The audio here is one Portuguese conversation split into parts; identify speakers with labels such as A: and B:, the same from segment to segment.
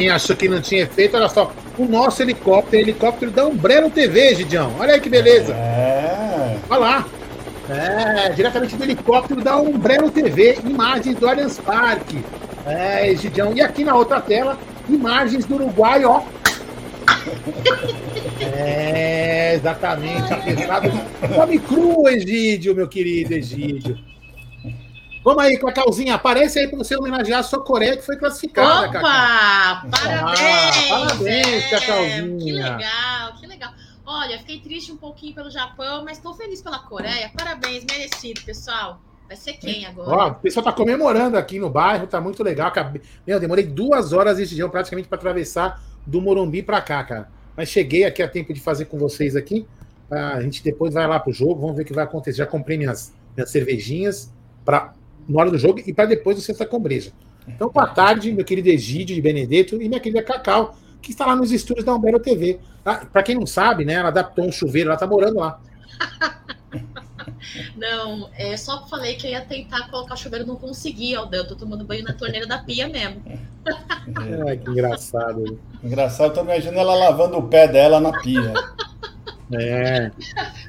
A: É, quem achou que não tinha efeito, olha só. O nosso helicóptero, helicóptero da Umbrella TV, Gidião. Olha aí que beleza.
B: É.
A: Olha lá. É, diretamente do helicóptero da Umbrella TV, imagens do Allianz Parque. É, Gidião. E aqui na outra tela, imagens do Uruguai, ó. É, exatamente. Come cru, Egídio, meu querido Egídio. Vamos aí, Cacauzinha, aparece aí para você homenagear a sua Coreia que foi classificada,
C: Opa!
A: Cacau.
C: Parabéns!
A: Ah, parabéns,
C: é,
A: Cacauzinha.
C: Que legal, que legal. Olha, fiquei triste um pouquinho pelo Japão, mas estou feliz pela Coreia. Parabéns, merecido, pessoal. Vai ser quem agora?
A: Ó, o pessoal tá comemorando aqui no bairro, tá muito legal. Acabei... Meu, demorei duas horas esse dia praticamente para atravessar do Morumbi para cá, cara. Mas cheguei aqui a tempo de fazer com vocês aqui. A gente depois vai lá pro jogo, vamos ver o que vai acontecer. Já comprei minhas, minhas cervejinhas para na hora do jogo e para depois do Sexta Combreja. Então, boa tarde, meu querido Egídio de Benedetto e minha querida Cacau, que está lá nos estúdios da Umbero TV. Ah, para quem não sabe, né, ela adaptou um chuveiro, ela tá morando lá.
C: Não, é, só falei que eu ia tentar colocar chuveiro, não consegui, Aldão. Eu tô tomando banho na torneira da pia mesmo.
A: Ai, que engraçado.
B: Engraçado, eu tô imaginando ela lavando o pé dela na pia.
A: É.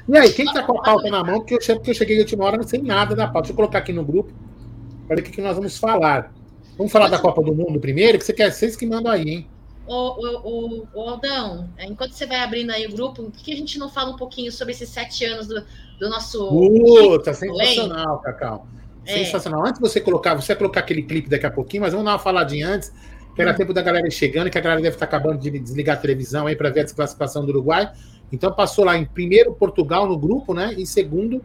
A: E aí, quem tá com a pauta na mão? Porque eu, porque eu cheguei de última hora não sei nada da pauta. Deixa eu colocar aqui no grupo para ver o que, que nós vamos falar. Vamos falar da Copa do Mundo primeiro, que você quer vocês que mandam aí, hein?
C: Ô, ô, ô, Aldão, enquanto você vai abrindo aí o grupo, por que a gente não fala um pouquinho sobre esses sete anos do, do nosso.
A: Puta, sensacional, Cacau.
C: É.
A: Sensacional. Antes de você colocar, você vai colocar aquele clipe daqui a pouquinho, mas vamos dar uma faladinha antes, que era
C: Hum.
A: tempo da galera chegando, que a galera deve estar acabando de desligar a televisão aí para ver a desclassificação do Uruguai. Então passou lá em primeiro Portugal no grupo, né? E segundo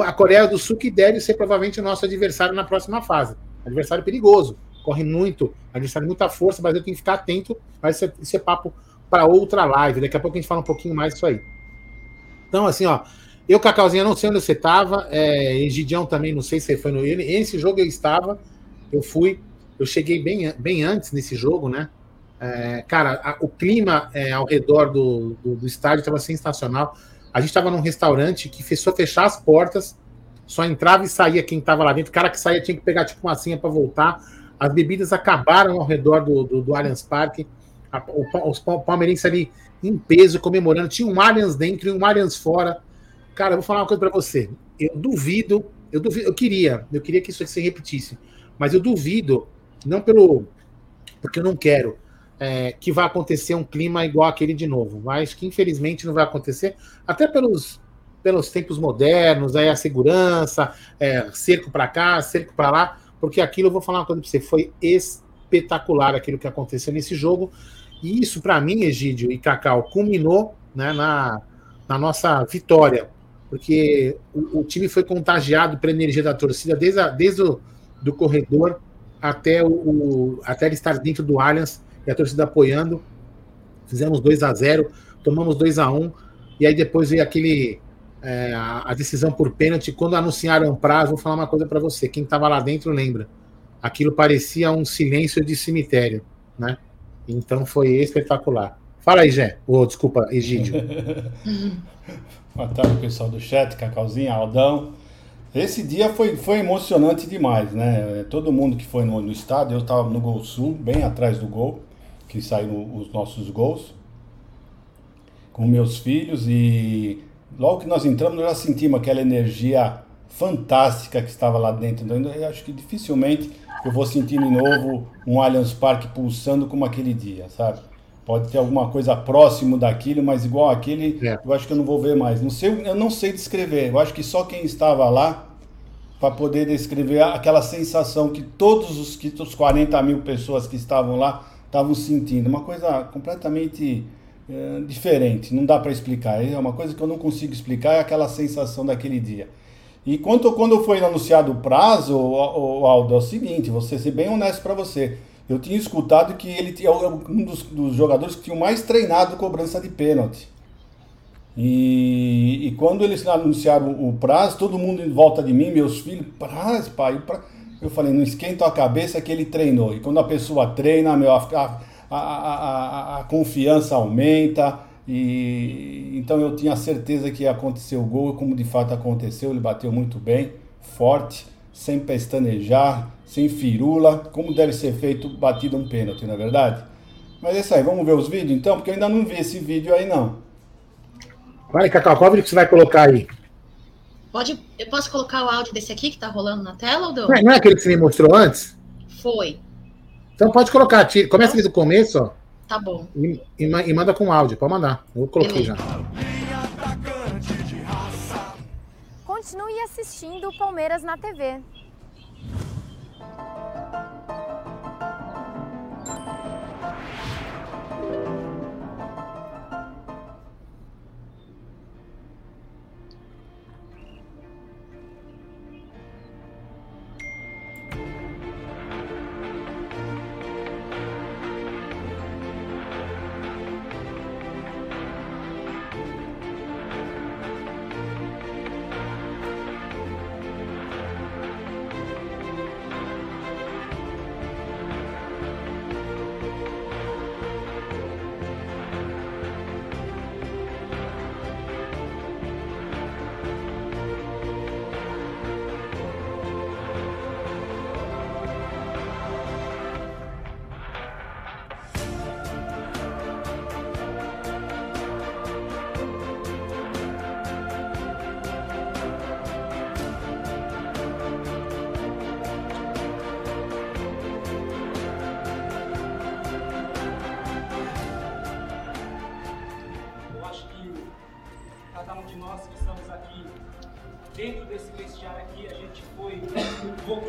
A: a Coreia do Sul, que deve ser provavelmente o nosso adversário na próxima fase. Adversário perigoso, corre muito, adversário muita força, mas eu tenho que ficar atento. Mas isso é, é papo para outra live. Daqui a pouco a gente fala um pouquinho mais disso aí. Então, assim, ó, eu, Cacauzinha, não sei onde você estava, é, Egidião também, não sei se você foi no. Esse jogo eu estava, eu fui, eu cheguei bem, bem antes nesse jogo, né? É, cara, a- o clima é, ao redor do, do, do estádio estava sensacional. A gente estava num restaurante que fez só fechar as portas, só entrava e saía quem estava lá dentro. O cara que saía tinha que pegar tipo uma senha para voltar. As bebidas acabaram ao redor do, do, do Allianz Parque. A- o os pa- palmeirenses ali em peso, comemorando. Tinha um Allianz dentro e um Allianz fora. Cara, eu vou falar uma coisa para você. Eu duvido, eu duvido, eu queria, eu queria que isso se repetisse, mas eu duvido, não pelo, porque eu não quero, é, que vai acontecer um clima igual aquele de novo. Mas que infelizmente não vai acontecer, até pelos, pelos tempos modernos, aí a segurança, é, cerco para cá, cerco para lá, porque aquilo eu vou falar uma coisa para você, foi espetacular aquilo que aconteceu nesse jogo. E isso, para mim, Egídio e Cacau, culminou né, na, na nossa vitória, porque o, o time foi contagiado pela energia da torcida desde, a, desde o do corredor até, o, o, até ele estar dentro do Allianz e a torcida apoiando. Fizemos 2 a 0 tomamos 2 a 1 e aí depois veio aquele. é, a, decisão por pênalti. Quando anunciaram o prazo, vou falar uma coisa para você: quem estava lá dentro lembra. Aquilo parecia um silêncio de cemitério, né? Então foi espetacular. Fala aí, Jé. Oh, desculpa, Egídio.
B: Boa tarde, pessoal do chat, Cacauzinha, Aldão. Esse dia foi, foi emocionante demais, né? Todo mundo que foi no, no estádio, eu estava no Gol Sul, bem atrás do gol, que saíram os nossos gols, com meus filhos, e logo que nós entramos, nós já sentimos aquela energia fantástica que estava lá dentro. Então, eu acho que dificilmente eu vou sentir de novo um Allianz Parque pulsando como aquele dia, sabe? Pode ter alguma coisa próximo daquilo, mas igual aquele,
A: É.
B: eu acho que eu não vou ver mais. Não sei, eu não sei descrever. Eu acho que só quem estava lá para poder descrever aquela sensação que todos os, que os 40 mil pessoas que estavam lá estavam sentindo. Uma coisa completamente eh, diferente. Não dá para explicar. É uma coisa que eu não consigo explicar, é aquela sensação daquele dia. E quanto quando foi anunciado o prazo, o, Aldo, é o seguinte, vou ser bem honesto para você. Eu tinha escutado que ele tinha um dos, dos jogadores que tinha mais treinado cobrança de pênalti. E, e quando eles anunciaram o prazo, todo mundo em volta de mim, meus filhos, prazo, pai, pra... eu falei, não esquenta a cabeça que ele treinou. E quando a pessoa treina, meu, a, a, a, a, confiança aumenta. E então eu tinha certeza que ia acontecer o gol, como de fato aconteceu, ele bateu muito bem, forte, sem pestanejar, sem firula, como deve ser feito batido um pênalti, não é verdade? Mas é isso aí, vamos ver os vídeos então, porque eu ainda não vi esse vídeo aí não.
A: Vai, Cacau, qual vídeo que você vai colocar aí?
C: Pode, eu posso colocar o áudio desse aqui que tá rolando na tela, ou
A: não? Não é aquele que você me mostrou antes?
C: Foi.
A: Então pode colocar, começa ali do começo, ó.
C: Tá bom.
A: E, e, e manda com áudio, pode mandar. Eu coloquei Beleza. já.
D: Continue assistindo o Palmeiras na TV.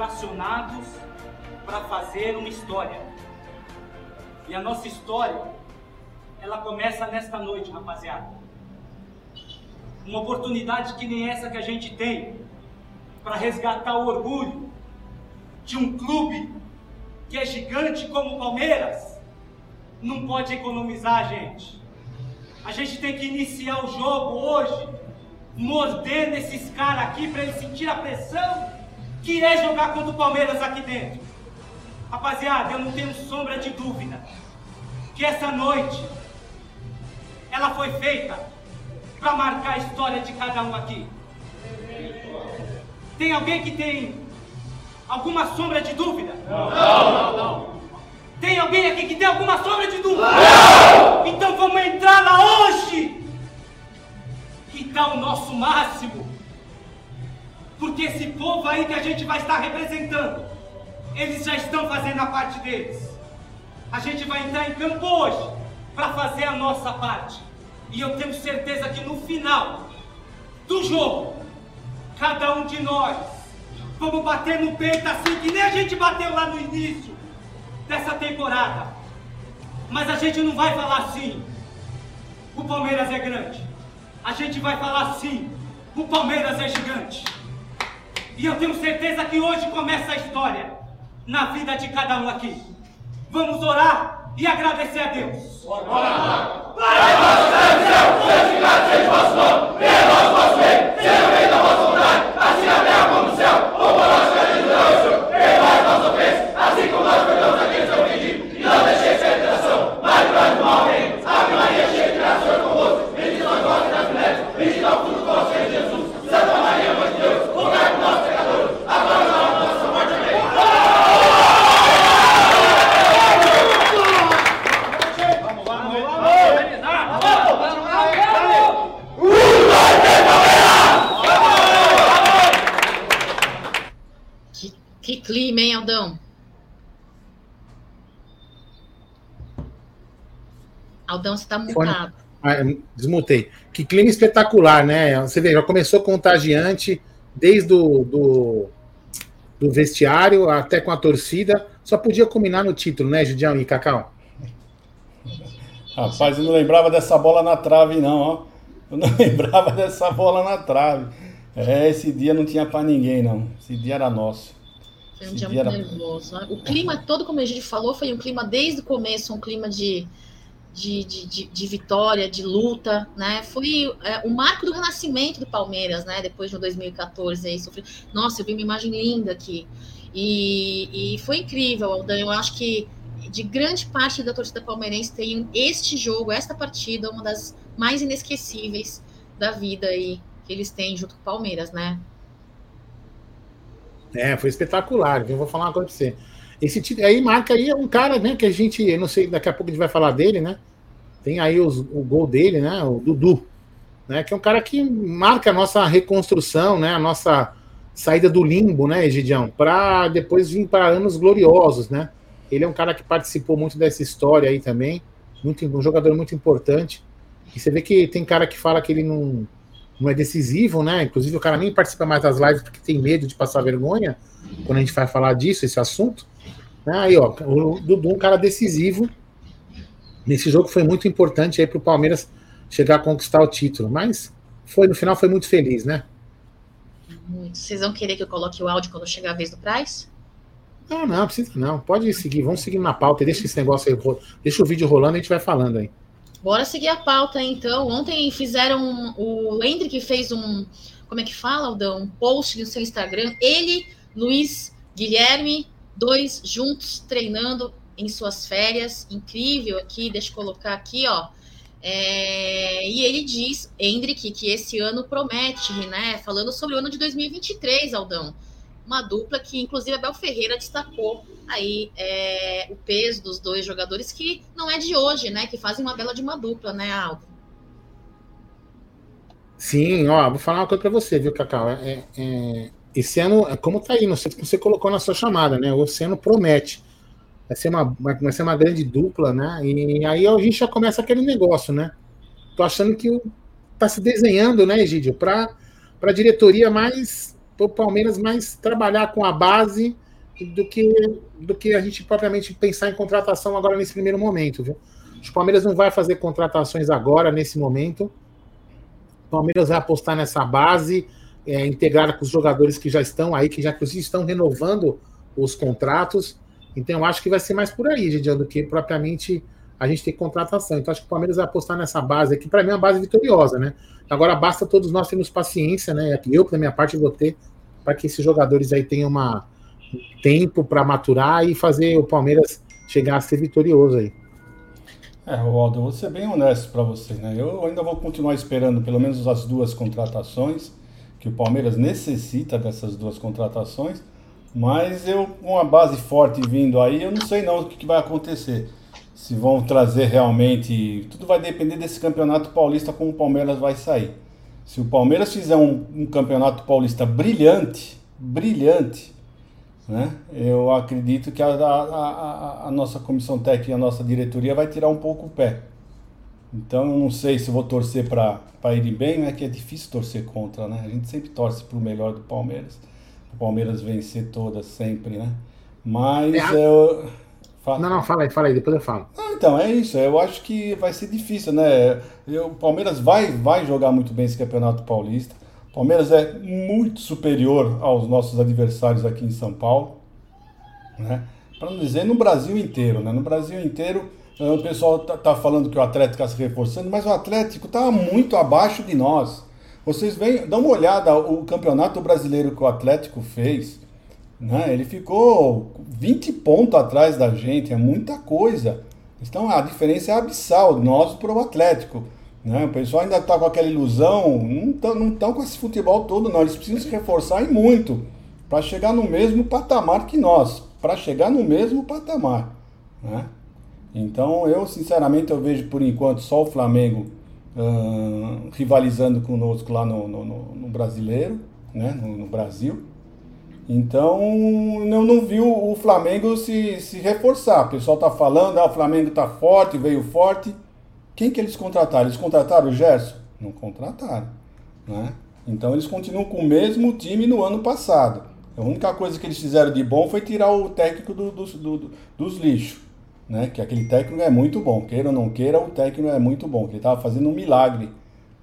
E: Vocacionados para fazer uma história. E a nossa história, ela começa nesta noite, rapaziada. Uma oportunidade que nem essa que a gente tem para resgatar o orgulho de um clube que é gigante como o Palmeiras. Não pode economizar, gente. A gente tem que iniciar o jogo hoje, mordendo esses caras aqui para eles sentir a pressão que é jogar contra o Palmeiras aqui dentro. Rapaziada, eu não tenho sombra de dúvida que essa noite ela foi feita para marcar a história de cada um aqui. Tem alguém que tem alguma sombra de dúvida? Não, não, não. Tem alguém aqui que tem alguma sombra de dúvida? Não! Então vamos entrar lá hoje e dar o nosso máximo porque esse povo aí que a gente vai estar representando, eles já estão fazendo a parte deles. A gente vai entrar em campo hoje para fazer a nossa parte. E eu tenho certeza que no final do jogo, cada um de nós vamos bater no peito assim que nem a gente bateu lá no início dessa temporada. Mas a gente não vai falar assim. O Palmeiras é grande. A gente vai falar assim. O Palmeiras é gigante. E eu tenho certeza que hoje começa a história na vida de cada um aqui. Vamos orar e agradecer a Deus. Seja feita a vossa vontade, assim na terra como no céu. O pão nosso cada dia hoje, perdoai as nossas ofensas, assim como nós perdoamos a quem nos tem ofendido. E não deixeis cair em tentação, mas livrai do mal, Amém. Ave Maria, cheia de graça, o Senhor convosco. Bendita sois vós entre as mulheres, bendito é o fruto do vosso ventre, Jesus. Santa Maria, Mãe de Deus, rogai por nós, pecadores, agora e na hora da nossa morte. Amém. Vamos lá, vamos
C: lá. Que, que clima, hein, Aldão? Aldão, você está mutado.
A: Ah, desmutei. Que clima espetacular, né? Você vê, já começou contagiante desde o do, do vestiário até com a torcida. Só podia combinar no título, né, Judião e Cacau?
B: Rapaz, eu não lembrava dessa bola na trave, não, ó. Eu não lembrava dessa bola na trave. É, esse dia não tinha para ninguém, não. Esse dia era nosso.
C: Foi um esse dia, dia muito era... nervoso. Né? O clima todo, como a gente falou, foi um clima desde o começo, um clima de de, de, de, vitória, de luta, né? Foi é, o marco do renascimento do Palmeiras, né? Depois de 2014, aí sofri... Nossa, eu vi uma imagem linda aqui. E, e foi incrível, Aldan. Eu acho que de grande parte da torcida palmeirense tem este jogo, esta partida, uma das mais inesquecíveis da vida aí que eles têm junto com o Palmeiras, né?
A: É, foi espetacular. Eu vou falar uma coisa pra você. Esse aí marca aí um cara, né, que a gente, não sei, daqui a pouco a gente vai falar dele, né? Tem aí os, o gol dele, né? O Dudu, né? Que é um cara que marca a nossa reconstrução, né? A nossa saída do limbo, né, Egidião? Para depois vir para anos gloriosos, né? Ele é um cara que participou muito dessa história aí também, muito, um jogador muito importante. E você vê que tem cara que fala que ele não, não é decisivo, né? Inclusive o cara nem participa mais das lives porque tem medo de passar vergonha quando a gente vai falar disso, esse assunto. Aí, ó, o Dudu, um cara decisivo. Nesse jogo foi muito importante aí para o Palmeiras chegar a conquistar o título. Mas foi no final foi muito feliz, né?
C: Muito. Vocês vão querer que eu coloque o áudio quando chegar a vez do Price?
A: Não, não, precisa não. Pode seguir, vamos seguir na pauta. Deixa esse negócio aí, deixa o vídeo rolando e a gente vai falando aí.
C: Bora seguir a pauta então. Ontem fizeram. O Hendrick fez um. Como é que fala, Aldão? Um post no seu Instagram. Ele, Luiz Guilherme, dois juntos treinando em suas férias. Incrível aqui, deixa eu colocar aqui, ó. É, e ele diz, Hendrick, que esse ano promete, né? Falando sobre o ano de 2023, Aldão. Uma dupla que, inclusive, Abel Ferreira destacou aí é, o peso dos dois jogadores, que não é de hoje, né? Que fazem uma bela de uma dupla, né, Aldo?
A: Sim, ó, vou falar uma coisa para você, viu, Cacau? É, é, esse ano, é como tá aí, não sei que você colocou na sua chamada, né? O ano promete. Vai ser, uma, vai ser uma grande dupla, né? E aí a gente já começa aquele negócio, né? Tô achando que tá se desenhando, né, Egídio, para a diretoria mais, o Palmeiras mais trabalhar com a base do que, do que a gente propriamente pensar em contratação agora nesse primeiro momento, viu? O Palmeiras não vai fazer contratações agora, nesse momento. O Palmeiras vai apostar nessa base, é, integrada com os jogadores que já estão aí, que já inclusive estão renovando os contratos. Então, eu acho que vai ser mais por aí, Gidião, do que propriamente a gente ter contratação. Então, acho que o Palmeiras vai apostar nessa base aqui, para mim é uma base vitoriosa, né? Agora, basta todos nós termos paciência, né? Eu, da minha parte, vou ter, para que esses jogadores aí tenham uma, tempo para maturar e fazer o Palmeiras chegar a ser vitorioso aí.
B: É, Waldo, vou ser bem honesto para você, né? Eu ainda vou continuar esperando pelo menos as duas contratações que o Palmeiras necessita dessas duas contratações, mas eu com uma base forte vindo aí, eu não sei não o que, que vai acontecer. Se vão trazer realmente, tudo vai depender desse campeonato paulista como o Palmeiras vai sair. Se o Palmeiras fizer um, um campeonato paulista brilhante, brilhante, né? Eu acredito que a, a, a, a nossa comissão técnica e a nossa diretoria vai tirar um pouco o pé. Então, eu não sei se vou torcer para ir bem, né? Que é difícil torcer contra, né? A gente sempre torce para o melhor do Palmeiras. O Palmeiras vencer todas sempre, né? Mas é, eu...
A: Fala. Não, não, fala aí, fala aí, depois eu falo.
B: Não, então, é isso. Eu acho que vai ser difícil, né? O Palmeiras vai, vai jogar muito bem esse Campeonato Paulista. O Palmeiras é muito superior aos nossos adversários aqui em São Paulo, né? Para não dizer no Brasil inteiro, né? No Brasil inteiro eh, o pessoal tá, tá falando que o Atlético está se reforçando, mas o Atlético está muito abaixo de nós. Vocês vêm, dão uma olhada o campeonato brasileiro que o Atlético fez, né? Ele ficou 20 pontos atrás da gente, é muita coisa. Então a diferença é abissal, nós para o Atlético. Né? O pessoal ainda está com aquela ilusão, não estão com esse futebol todo, não. Eles precisam se reforçar e muito para chegar no mesmo patamar que nós, para chegar no mesmo patamar. Né? Então, eu sinceramente eu vejo por enquanto só o Flamengo rivalizando conosco lá no, no, no brasileiro, né? No, no, Brasil. Então, eu não vi o, Flamengo se, se reforçar. O pessoal está falando, ah, o Flamengo está forte, veio forte. Quem que eles contrataram? Eles contrataram o Gerson? Não contrataram. Né? Então, eles continuam com o mesmo time no ano passado. A única coisa que eles fizeram de bom foi tirar o técnico do, do, do, dos lixos né? Que aquele técnico é muito bom, queira ou não queira, o técnico é muito bom. Ele estava fazendo um milagre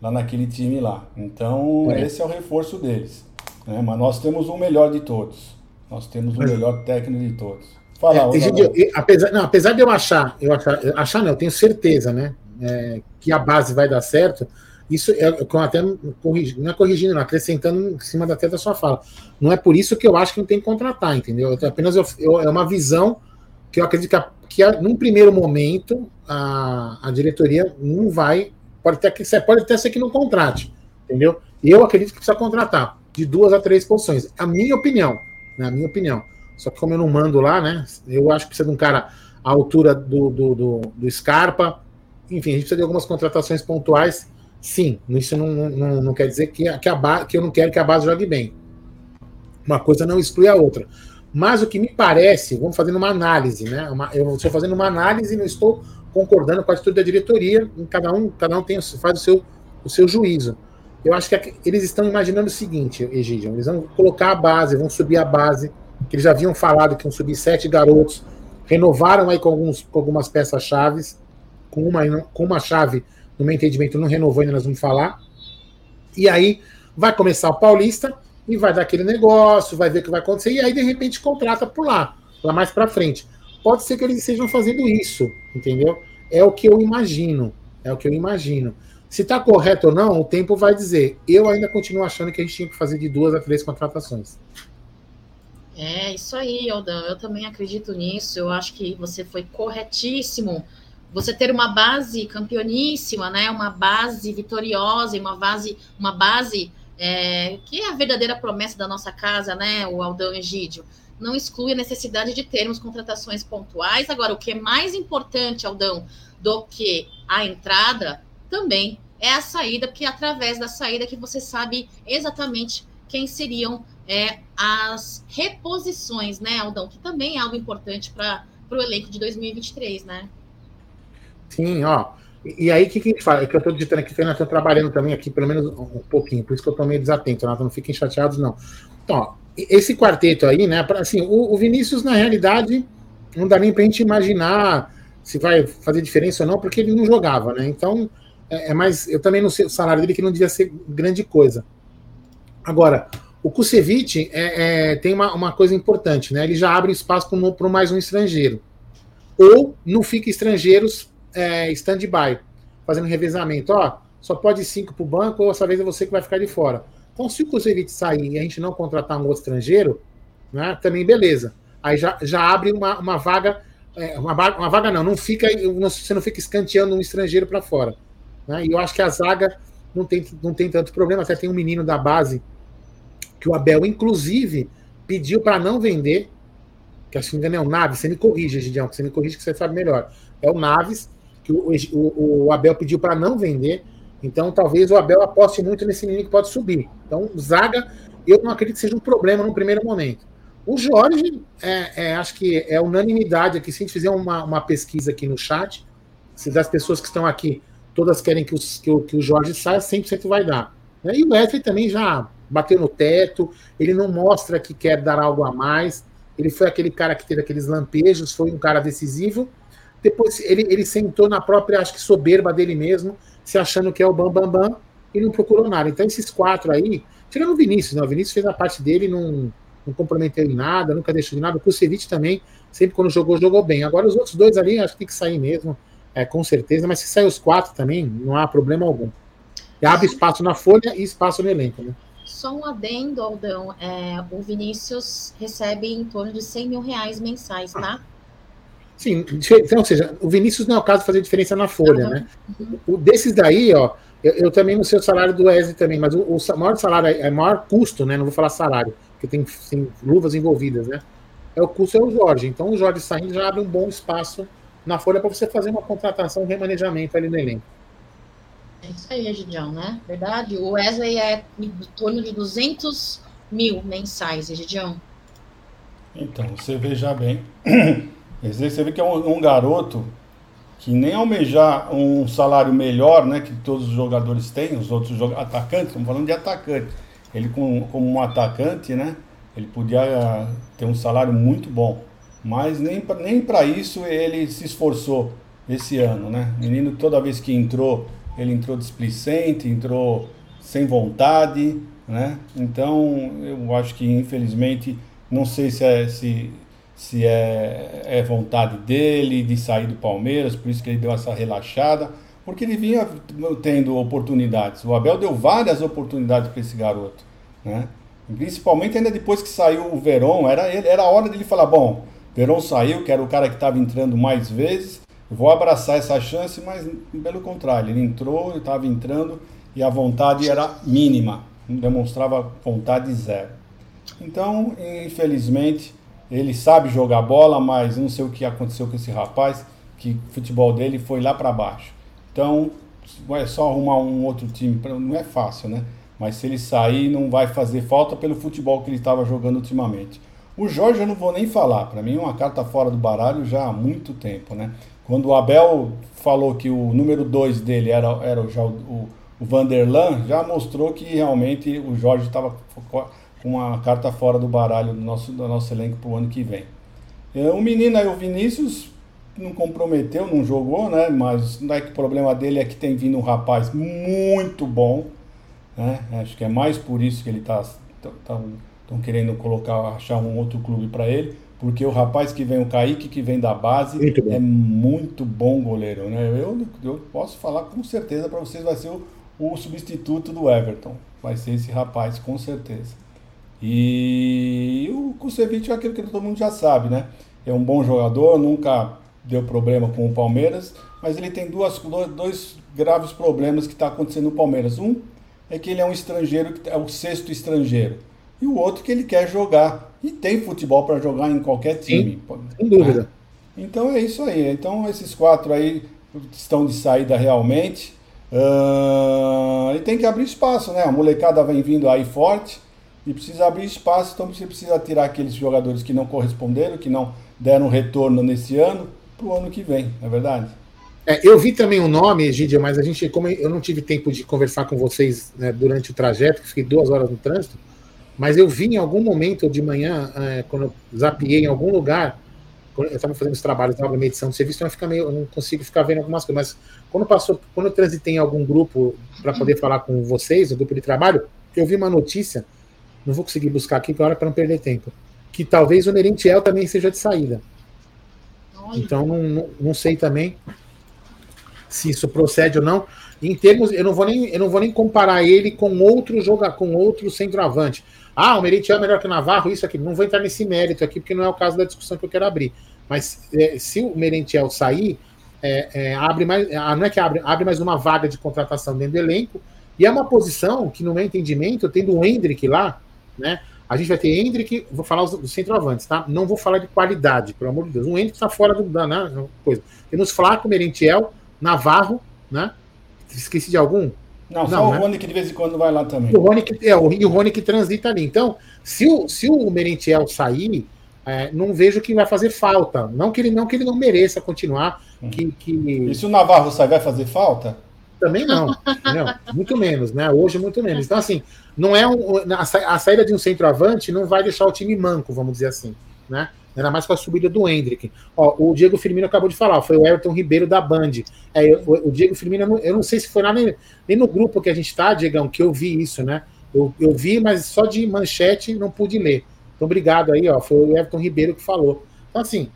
B: lá naquele time lá. Então é. esse é o reforço deles. Né? Mas nós temos o melhor de todos. Nós temos o melhor técnico de todos.
A: Fala, é, gente, eu, apesar, não, apesar de eu achar, eu achar, achar não, eu tenho certeza, né? É, que a base vai dar certo. Isso é até corrigindo, não é corrigindo, não, acrescentando em cima da da sua fala. Não é por isso que eu acho que não tem que contratar, entendeu? Apenas eu, eu, é uma visão que eu acredito que a que num primeiro momento a, a diretoria não vai, pode até, pode até ser que não contrate, entendeu? E eu acredito que precisa contratar de duas a três posições, a minha opinião, na minha opinião. Só que como eu não mando lá, né? Eu acho que precisa de um cara à altura do, do, do, do Scarpa. Enfim, a gente precisa de algumas contratações pontuais. Sim, isso não, não, não quer dizer que, que, a que eu não quero que a base jogue bem. Uma coisa não exclui a outra. Mas o que me parece, vamos fazendo uma análise, né? Uma, eu estou fazendo uma análise e não estou concordando com a atitude da diretoria. Cada um, cada um tem, faz o seu, o seu juízo. Eu acho que eles estão imaginando o seguinte, Egidion, eles vão colocar a base, vão subir a base, que eles já haviam falado que iam subir sete garotos, renovaram aí com, alguns, com algumas peças chaves, com uma, com uma chave, no meu entendimento, não renovou ainda, nós vamos falar. E aí vai começar o Paulista e vai dar aquele negócio, vai ver o que vai acontecer, e aí de repente contrata por lá, lá mais para frente. Pode ser que eles estejam fazendo isso, entendeu? É o que eu imagino. É o que eu imagino. Se está correto ou não, o tempo vai dizer. Eu ainda continuo achando que a gente tinha que fazer de duas a três contratações.
C: É, isso aí, Aldão. Eu também acredito nisso. Eu acho que você foi corretíssimo. Você ter uma base campeoníssima, né? Uma base vitoriosa, uma base, uma base é, que é a verdadeira promessa da nossa casa, né? O Aldão Egídio. Não exclui a necessidade de termos contratações pontuais. Agora, o que é mais importante, Aldão, do que a entrada, também é a saída, porque é através da saída que você sabe exatamente quem seriam é, as reposições, né, Aldão? Que também é algo importante para o elenco de 2023, né?
A: Sim, ó. E aí, o que, que a gente fala? É que eu estou digitando aqui, eu estou trabalhando também aqui, pelo menos um pouquinho, por isso que eu estou meio desatento, Renato, não fiquem chateados, não. Então, ó, esse quarteto aí, né, pra, assim, o, o Vinícius, na realidade, não dá nem para a gente imaginar se vai fazer diferença ou não, porque ele não jogava, né? Então, é, é mais. Eu também não sei o salário dele, que não devia ser grande coisa. Agora, o Kusevich é, é, tem uma, uma coisa importante, né? Ele já abre espaço para mais um estrangeiro. Ou não fica estrangeiros é, stand-by, fazendo revezamento. Ó, só pode cinco para o banco, ou dessa vez é você que vai ficar de fora. Então, se o Kusevich sair e a gente não contratar um outro estrangeiro, né, também beleza. Aí já, já abre uma, uma vaga. É, uma, vaga, uma vaga não, não fica, você não fica escanteando um estrangeiro para fora. Né? E eu acho que a zaga não tem, não tem tanto problema. Até tem um menino da base que o Abel, inclusive, pediu para não vender. Que acho que engano é o Naves. Você me corrige, Gideão, que você me corrige que você sabe melhor. É o Naves, que o, o, o Abel pediu para não vender. Então, talvez o Abel aposte muito nesse menino que pode subir. Então, zaga, eu não acredito que seja um problema no primeiro momento. O Jorge, é, é, acho que é unanimidade aqui. Se a gente fizer uma, uma pesquisa aqui no chat, se das pessoas que estão aqui todas querem que, os, que, o, que o Jorge saia, 100% vai dar. Né? E o Wesley também já bateu no teto, ele não mostra que quer dar algo a mais, ele foi aquele cara que teve aqueles lampejos, foi um cara decisivo. Depois ele, ele sentou na própria, acho que soberba dele mesmo, se achando que é o Bam Bam Bam, e não procurou nada. Então esses quatro aí, tirando o Vinícius, né? o Vinícius fez a parte dele, não, não comprometeu em nada, nunca deixou de nada. O Kusevich também, sempre quando jogou, jogou bem. Agora os outros dois ali, acho que tem que sair mesmo é, com certeza, mas se sair os quatro também, não há problema algum. E abre espaço na folha e espaço no elenco, né?
C: Só um adendo, Aldão. É, o Vinícius recebe em torno de 100 mil reais mensais, tá?
A: Sim, então, ou seja, o Vinícius não é o caso de fazer diferença na folha, uhum. né? O, desses daí, ó, eu, eu, também não sei o salário do Wesley também, mas o, o maior salário, é maior custo, né? Não vou falar salário, porque tem, tem luvas envolvidas, né? É o custo é o Jorge. Então o Jorge saindo já abre um bom espaço na folha para você fazer uma contratação, um remanejamento ali no elenco.
C: É isso aí, Egidião, né? Verdade. O Wesley é em torno de 200 mil mensais, Egidião.
B: Então, você veja bem. Você vê que é um, um, garoto que nem almejar um salário melhor, né? Que todos os jogadores têm, os outros atacantes, estamos falando de atacante. Ele, como, como um atacante, né? Ele podia ter um salário muito bom mas nem, nem para isso ele se esforçou esse ano, né? O menino, toda vez que entrou, ele entrou displicente, entrou sem vontade, né? Então, eu acho que, infelizmente, não sei se é, se, se é, é vontade dele de sair do Palmeiras, por isso que ele deu essa relaxada, porque ele vinha tendo oportunidades. O Abel deu várias oportunidades para esse garoto, né? Principalmente ainda depois que saiu o Verón, era, era a hora dele falar, bom, Verón saiu, que era o cara que estava entrando mais vezes. vou abraçar essa chance, mas pelo contrário, ele entrou, estava entrando e a vontade era mínima, demonstrava vontade zero. Então, infelizmente, ele sabe jogar bola, mas não sei o que aconteceu com esse rapaz, que o futebol dele foi lá para baixo. Então, é só arrumar um outro time, não é fácil, né? Mas se ele sair, não vai fazer falta pelo futebol que ele estava jogando ultimamente. O Jorge eu não vou nem falar, para mim é uma carta fora do baralho já há muito tempo, né? Quando o Abel falou que o número 2 dele era, era já o, o Vanderlan, já mostrou que realmente o Jorge estava com uma carta fora do baralho do nosso, do nosso elenco para o ano que vem. É, o menino aí, o Vinícius, não comprometeu, não jogou, né? Mas não é que o problema dele é que tem vindo um rapaz muito bom, né? Acho que é mais por isso que ele está tá, tá estão querendo colocar, achar um outro clube para ele, porque o rapaz que vem, o Kaique, que vem da base, muito é muito bom goleiro, né? Eu, eu posso falar com certeza para vocês, vai ser o, o substituto do Everton, vai ser esse rapaz, com certeza. E o Kusevich é aquilo que todo mundo já sabe, né? É um bom jogador, nunca deu problema com o Palmeiras, mas ele tem duas, dois graves problemas que está acontecendo no Palmeiras. Um é que ele é um estrangeiro, é o sexto estrangeiro e o outro que ele quer jogar. E tem futebol para jogar em qualquer time.
A: Sim, sem dúvida.
B: É. Então é isso aí. Então esses quatro aí estão de saída realmente. Uh, e tem que abrir espaço, né? A molecada vem vindo aí forte e precisa abrir espaço. Então você precisa tirar aqueles jogadores que não corresponderam, que não deram retorno nesse ano, para o ano que vem, não é verdade?
A: É, eu vi também o nome, Egidio, mas a gente, como eu não tive tempo de conversar com vocês né, durante o trajeto, fiquei duas horas no trânsito, mas eu vi em algum momento de manhã, é, quando eu zapiei em algum lugar, eu estava fazendo os trabalhos, estava na medição do serviço, então eu, meio, eu não consigo ficar vendo algumas coisas. Mas quando passou, quando eu transitei em algum grupo para poder falar com vocês, o grupo de trabalho, eu vi uma notícia, não vou conseguir buscar aqui agora para não perder tempo, que talvez o Merentiel também seja de saída. Então não, não, não sei também se isso procede ou não. Em termos, eu não vou nem, eu não vou nem comparar ele com outro jogador, com outro centroavante. Ah, o Merentiel é melhor que o Navarro, isso aqui. Não vou entrar nesse mérito aqui, porque não é o caso da discussão que eu quero abrir. Mas é, se o Merentiel sair, é, é, abre mais. Ah, não é que abre, abre mais uma vaga de contratação dentro do elenco. E é uma posição que, no meu entendimento, tendo o Hendrick lá, né? A gente vai ter Hendrick, vou falar dos centroavantes, tá? Não vou falar de qualidade, pelo amor de Deus. O Hendrick está fora do, da né, coisa. Temos Flaco, Merentiel, Navarro, né? Esqueci de algum?
B: Não, só o né? Rony que de vez em quando vai lá também.
A: O Rony que, é, o, e o Rony que transita ali. Então, se o, se o Merentiel sair, é, não vejo que vai fazer falta. Não que ele não, que ele não mereça continuar. Hum. Que, que...
B: E se o Navarro sair, vai fazer falta?
A: Também não. muito menos, né? Hoje, muito menos. Então, assim, não é um, a saída de um centroavante não vai deixar o time manco, vamos dizer assim, né? Ainda mais com a subida do Hendrick. Ó, o Diego Firmino acabou de falar, foi o Everton Ribeiro da Band. É, o, o, Diego Firmino, eu não sei se foi lá nem, nem, no grupo que a gente está, Diegão, que eu vi isso, né? Eu, eu vi, mas só de manchete não pude ler. Então, obrigado aí, ó. Foi o Everton Ribeiro que falou. Então, assim,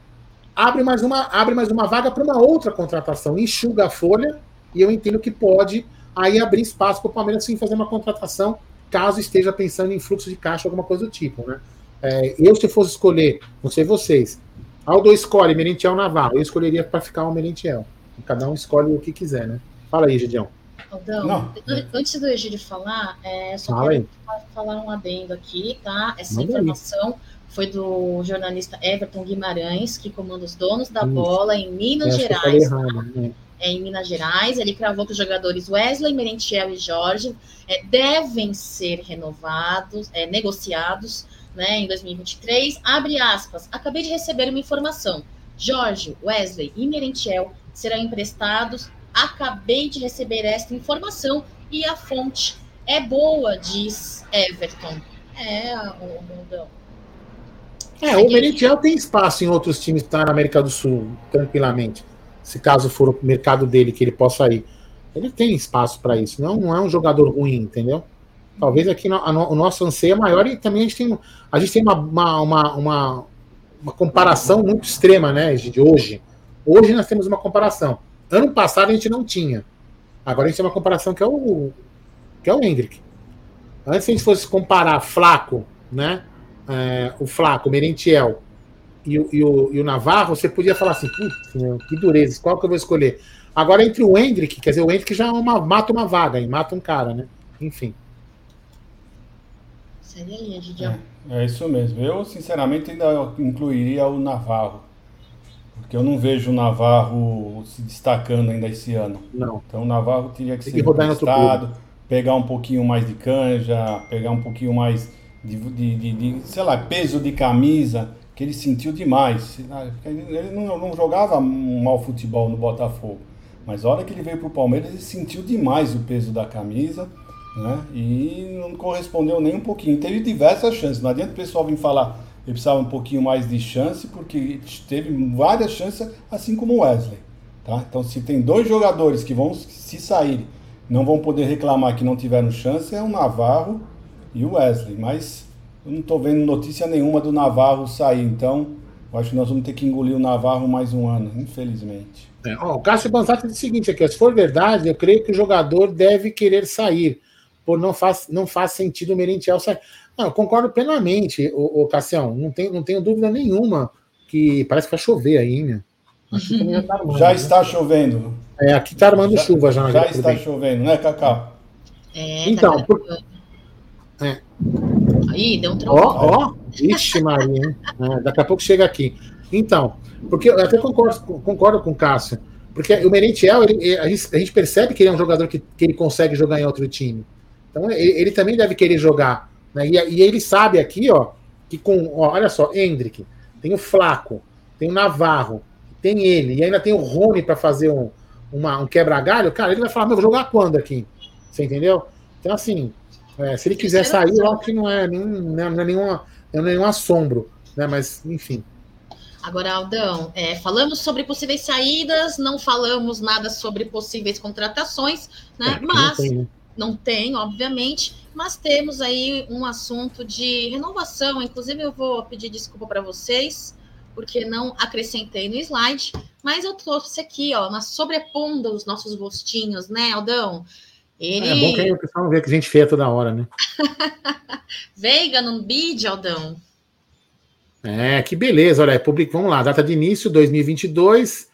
A: abre mais uma, abre mais uma vaga para uma outra contratação, enxuga a folha, e eu entendo que pode aí abrir espaço para o Palmeiras sim fazer uma contratação, caso esteja pensando em fluxo de caixa, alguma coisa do tipo, né? É, eu, se fosse escolher, não sei vocês, Aldo escolhe Merentiel Navarro, eu escolheria para ficar o Merentiel. Cada um escolhe o que quiser, né? Fala aí, Gidião.
C: Aldão, não. antes do Egídio falar, é, só Fala quero aí. falar um adendo aqui, tá? Essa Manda informação aí. foi do jornalista Everton Guimarães, que comanda os donos da Isso. bola em Minas Gerais. Errado, né? é, em Minas Gerais. Ele cravou que os jogadores Wesley, Merentiel e Jorge é, devem ser renovados, é, negociados né, em 2023. Abre aspas. Acabei de receber uma informação. Jorge, Wesley e Merentiel serão emprestados. Acabei de receber esta informação e a fonte é boa, diz Everton. É, o mundão.
A: É, o Merentiel tem espaço em outros times que tá na América do Sul, tranquilamente. Se caso for o mercado dele que ele possa ir. Ele tem espaço para isso. Não, não é um jogador ruim, entendeu? Talvez aqui no, no, o nosso anseio é maior e também a gente tem, a gente tem uma, uma, uma, uma, uma comparação muito extrema, né, de hoje. Hoje nós temos uma comparação. Ano passado a gente não tinha. Agora a gente tem uma comparação que é o que é o Hendrick. Antes, se a gente fosse comparar Flaco, né? É, o Flaco, o Merentiel e o, e, o, e o Navarro, você podia falar assim, putz, que dureza, qual que eu vou escolher? Agora, entre o Hendrick, quer dizer, o Hendrick já é uma, mata uma vaga, e mata um cara, né? Enfim.
C: Segue Gidião.
B: É, é isso mesmo. Eu, sinceramente, ainda incluiria o Navarro. Porque eu não vejo o Navarro se destacando ainda esse ano.
A: Não.
B: Então o Navarro teria que
A: Tem
B: ser emprestado, pegar um pouquinho mais de canja, pegar um pouquinho mais de, de, de- de, sei lá, peso de camisa, que ele sentiu demais. Ele não, não jogava mau futebol no Botafogo. Mas a hora que ele veio para o Palmeiras, ele sentiu demais o peso da camisa, né? E não correspondeu nem um pouquinho. Teve diversas chances. Não adianta o pessoal vir falar ele precisava um pouquinho mais de chance, porque teve várias chances, assim como o Wesley. Tá? Então, se tem dois jogadores que vão, se saírem, não vão poder reclamar que não tiveram chance, é o Navarro e o Wesley. Mas eu não estou vendo notícia nenhuma do Navarro sair. Então, eu acho que nós vamos ter que engolir o Navarro mais um ano, infelizmente.
A: É, ó, o Cássio Banzato diz o seguinte aqui: se for verdade, eu creio que o jogador deve querer sair, por não faz, não faz sentido o Merentiel sair. Não, eu concordo plenamente, o, Cassião. Não, tem, não tenho dúvida nenhuma que parece que vai chover aí, né? Já tá armando,
B: Já
A: né?
B: está chovendo.
A: É, aqui tá armando chuva já.
B: Já
A: já,
B: está
A: bem.
B: chovendo, né, Cacau?
C: É,
A: Então,
C: tá
A: por-. É.
C: Aí, deu um
A: Ó,
C: trombone.
A: ó, ixi, Maria? É, daqui a pouco chega aqui. Então, porque eu até concordo, concordo com o Cássio, porque o Merentiel, ele- a, gente, a gente percebe que ele é um jogador que, que ele consegue jogar em outro time. Então, ele, ele também deve querer jogar. Né? E, e ele sabe aqui, ó, que com, ó, olha só, Hendrick, tem o Flaco, tem o Navarro, tem ele, e ainda tem o Rony para fazer um, uma- um quebra-galho, cara, ele vai falar, meu, vou jogar quando aqui? Você entendeu? Então, assim, é, se ele quiser sair, eu acho que não é, nenhum, não é, é nenhuma, não é nenhum assombro, né? Mas, enfim.
C: Agora, Aldão, é, falamos sobre possíveis saídas, não falamos nada sobre possíveis contratações, né?
A: É,
C: Mas
A: tem, né?
C: Não tem, obviamente, mas temos aí um assunto de renovação. Inclusive, eu vou pedir desculpa para vocês, porque não acrescentei no slide, mas eu trouxe aqui, ó, na sobrepondo os nossos rostinhos, né, Aldão? Ele
A: É bom que aí o pessoal não vê que gente feia toda hora, né?
C: Veiga no bid, Aldão.
A: É, que beleza, olha, é public, vamos lá, data de início 2022.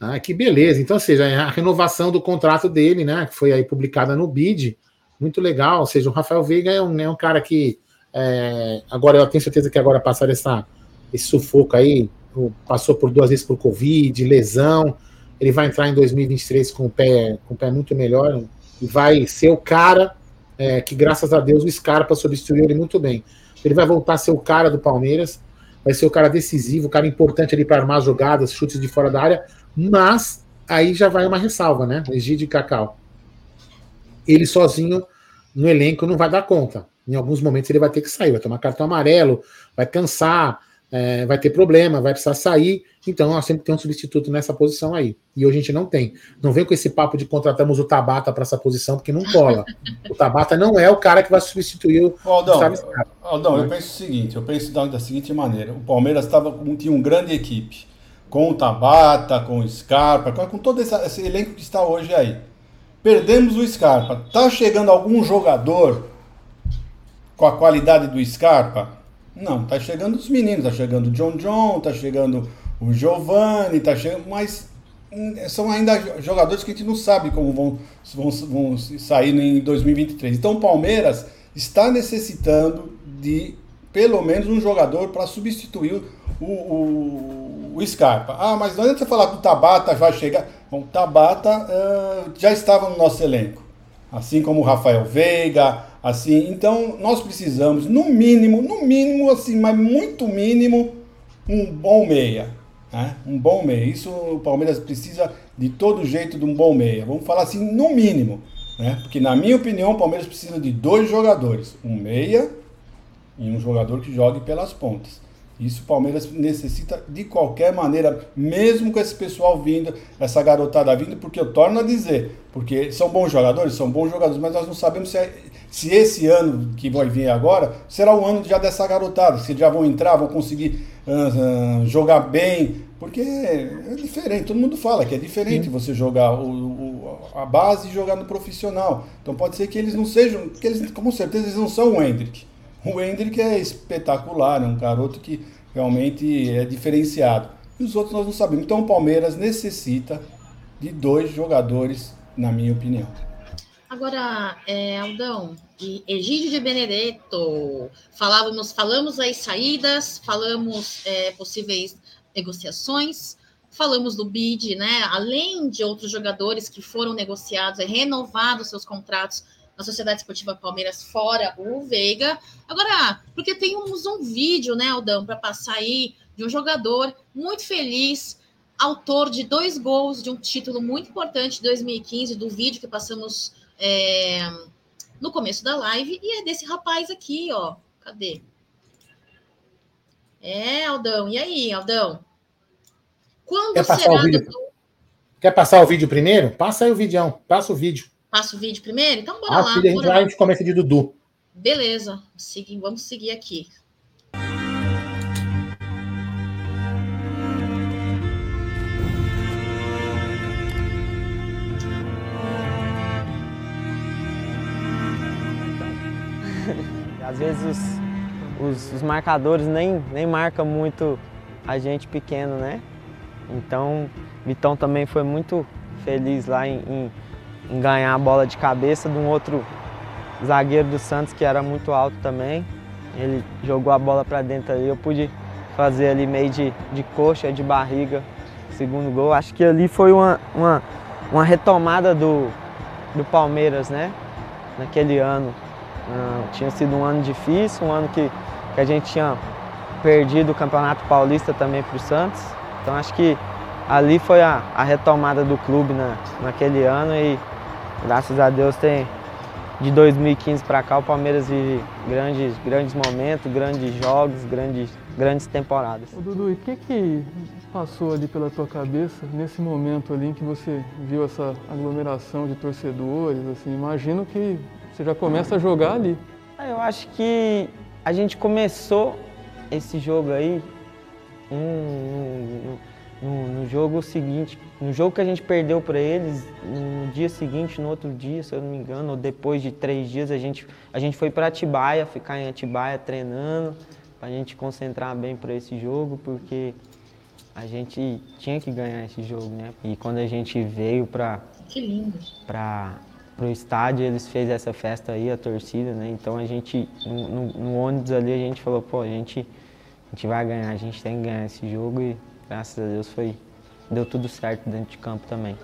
A: Ah, que beleza. Então, ou seja, a renovação do contrato dele, né, que foi aí publicada no BID, muito legal. Ou seja, o Rafael Veiga é um, é um cara que é, agora eu tenho certeza que agora passar esse sufoco aí, passou por duas vezes por Covid, lesão. Ele vai entrar em 2023 com o pé, com o pé muito melhor e vai ser o cara é, que, graças a Deus, o Scarpa substituiu ele muito bem. Ele vai voltar a ser o cara do Palmeiras, vai ser o cara decisivo, o cara importante ali para armar jogadas, chutes de fora da área, mas aí já vai uma ressalva, né? Egídio e Cacau. Ele sozinho no elenco não vai dar conta. Em alguns momentos ele vai ter que sair, vai tomar cartão amarelo, vai cansar, é, vai ter problema, vai precisar sair. Então nós sempre temos um substituto nessa posição aí. E hoje a gente não tem. Não vem com esse papo de contratamos o Tabata para essa posição, porque não cola. o Tabata não é o cara que vai substituir o
B: Aldão. Aldão, eu penso o seguinte, eu penso da, da seguinte maneira, o Palmeiras tava, com- tinha uma grande equipe, com o Tabata, com o Scarpa, com, todo esse, esse elenco que está hoje aí. Perdemos o Scarpa. Tá chegando algum jogador com a qualidade do Scarpa? Não, tá chegando os meninos, tá chegando o John John, tá chegando o Giovanni, tá chegando, mas hum, são ainda jogadores que a gente não sabe como vão, vão, vão sair em 2023. Então o Palmeiras está necessitando de pelo menos um jogador para substituir o, o, o Scarpa. Ah, mas não adianta você falar que o Tabata vai chegar. Bom, o Tabata ah, já estava no nosso elenco, assim como o Rafael Veiga, assim. Então nós precisamos, no mínimo, no mínimo, assim, mas muito mínimo, um bom meia. Né? Um bom meia. Isso o Palmeiras precisa de todo jeito de um bom meia. Vamos falar assim, no mínimo. Né? Porque, na minha opinião, o Palmeiras precisa de dois jogadores: um meia e um jogador que jogue pelas pontas. Isso o Palmeiras necessita de qualquer maneira, mesmo com esse pessoal vindo, essa garotada vindo, porque eu torno a dizer, porque são bons jogadores, são bons jogadores, mas nós não sabemos se, é- se esse ano que vai vir agora será o ano já dessa garotada, se já vão entrar, vão conseguir ah, ah, jogar bem, porque é diferente, todo mundo fala que é diferente você jogar o, o- a base e jogar no profissional. Então pode ser que eles não sejam, que eles com certeza eles não são o Hendrick. O Hendrick é espetacular, é um garoto que realmente é diferenciado. E os outros nós não sabemos. Então o Palmeiras necessita de dois jogadores, na minha opinião.
C: Agora, é, Aldão e Egídio de Benedetto, falávamos, falamos aí saídas, falamos é, possíveis negociações, falamos do bid, né? Além de outros jogadores que foram negociados e renovados seus contratos na Sociedade Esportiva Palmeiras, fora o Veiga. Agora, porque temos um vídeo, né, Aldão, para passar aí de um jogador muito feliz, autor de dois gols de um título muito importante de 2015, do vídeo que passamos é, no começo da live, e é desse rapaz aqui, ó. Cadê? É, Aldão. E aí, Aldão?
A: Quando Quer passar o vídeo? Do... Quer passar o vídeo primeiro? Passa aí o vídeo. Passa o vídeo.
C: Passa o vídeo primeiro? Então bora
A: ah,
C: lá.
A: Filho, bora a, gente, começa de Dudu.
C: Beleza. vamos seguir aqui.
F: Às vezes os, os, os, marcadores nem, nem marcam muito a gente pequeno, né? Então, Vitão também foi muito feliz lá em, em ganhar a bola de cabeça de um outro zagueiro do Santos que era muito alto também. Ele jogou a bola para dentro ali, eu pude fazer ali meio de, de coxa, de barriga, segundo gol. Acho que ali foi uma, uma, uma retomada do, do Palmeiras, né? Naquele ano. Uh, tinha sido um ano difícil, um ano que, que a gente tinha perdido o Campeonato Paulista também para o Santos. Então acho que ali foi a, a retomada do clube na, naquele ano e graças a Deus tem de 2015 para cá o Palmeiras vive grandes, grandes momentos, grandes jogos, grandes, grandes temporadas.
G: Ô, Dudu, e o que, que passou ali pela tua cabeça nesse momento ali em que você viu essa aglomeração de torcedores? Assim, imagino que você já começa a jogar ali.
F: Ah, eu acho que a gente começou esse jogo aí no, no, jogo seguinte, no jogo que a gente perdeu para eles, no dia seguinte, no outro dia, se eu não me engano, ou depois de três dias, a gente, a gente foi para Atibaia, ficar em Atibaia treinando, para a gente concentrar bem para esse jogo, porque a gente tinha que ganhar esse jogo, né? E quando a gente veio para
C: que lindo
F: para o estádio, eles fez essa festa aí, a torcida, né? Então a gente no, no, no ônibus ali a gente falou, pô, a gente a gente vai ganhar, a gente tem que ganhar esse jogo e graças a Deus foi deu tudo certo dentro de campo também.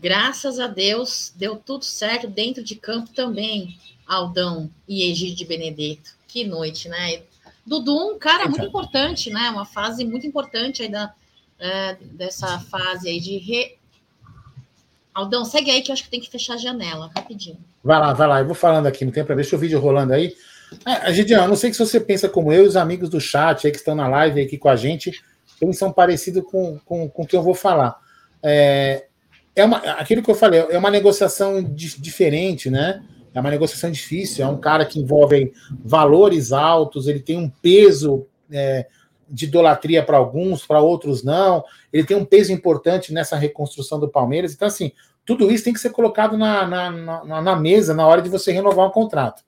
C: Graças a Deus deu tudo certo dentro de campo também, Aldão e Egídio de Benedetto. Que noite, né? Dudu, um cara muito importante, né? Uma fase muito importante aí da, é, dessa fase aí de re... Aldão, segue aí que eu acho que tem que fechar a janela, rapidinho.
A: Vai lá, vai lá, eu vou falando aqui, não tem para ver, deixa o vídeo rolando aí. É, Gideon, não sei se você pensa como eu e os amigos do chat aí que estão na live aqui com a gente, eles são parecidos com, com, com o que eu vou falar. É, é uma, aquilo que eu falei, é uma negociação di, diferente, né? É uma negociação difícil, é um cara que envolve valores altos, ele tem um peso é, de idolatria para alguns, para outros não. Ele tem um peso importante nessa reconstrução do Palmeiras. Então, assim, tudo isso tem que ser colocado na, na, na, na mesa na hora de você renovar um contrato.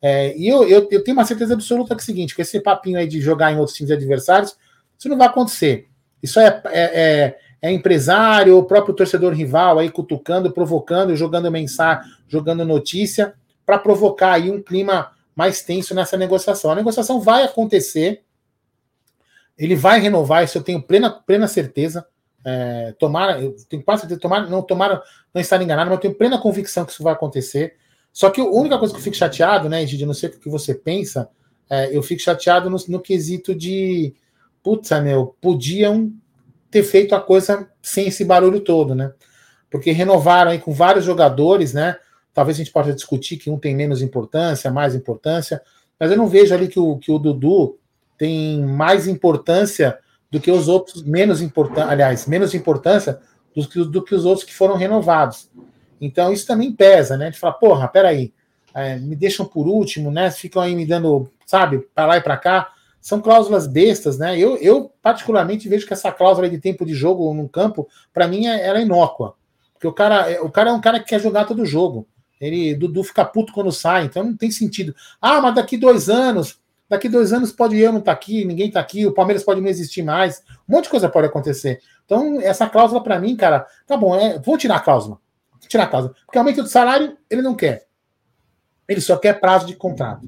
A: É, e eu, eu, eu, tenho uma certeza absoluta que é o seguinte: que esse papinho aí de jogar em outros times adversários, isso não vai acontecer. Isso é, é, é, é empresário, o próprio torcedor rival aí cutucando, provocando, jogando mensagem, jogando notícia, para provocar aí um clima mais tenso nessa negociação. A negociação vai acontecer, ele vai renovar, isso eu tenho plena, plena certeza. É, tomara, eu tenho quase certeza, tomara, não, tomara não estar enganado, mas eu tenho plena convicção que isso vai acontecer. Só que a única coisa que eu fico chateado, né, Gide, não sei o que você pensa, é, eu fico chateado no, no quesito de, putz, meu, podiam ter feito a coisa sem esse barulho todo, né? Porque renovaram aí com vários jogadores, né? Talvez a gente possa discutir que um tem menos importância, mais importância, mas eu não vejo ali que o, que o Dudu tem mais importância do que os outros, menos importância, aliás, menos importância do que, do que os outros que foram renovados. Então isso também pesa, né? De falar, porra, peraí, é, me deixam por último, né? Ficam aí me dando, sabe, para lá e para cá. São cláusulas bestas, né? Eu, eu, particularmente, vejo que essa cláusula de tempo de jogo no campo, para mim, é, ela é inócua. Porque o cara, é, o cara é um cara que quer jogar todo jogo. Ele, Dudu fica puto quando sai, então não tem sentido. Ah, mas daqui dois anos, daqui dois anos pode eu não estar tá aqui, ninguém tá aqui, o Palmeiras pode não existir mais, um monte de coisa pode acontecer. Então, essa cláusula, para mim, cara, tá bom, é, vou tirar a cláusula tirar a causa. Porque aumento de salário ele não quer. Ele só quer prazo de contrato.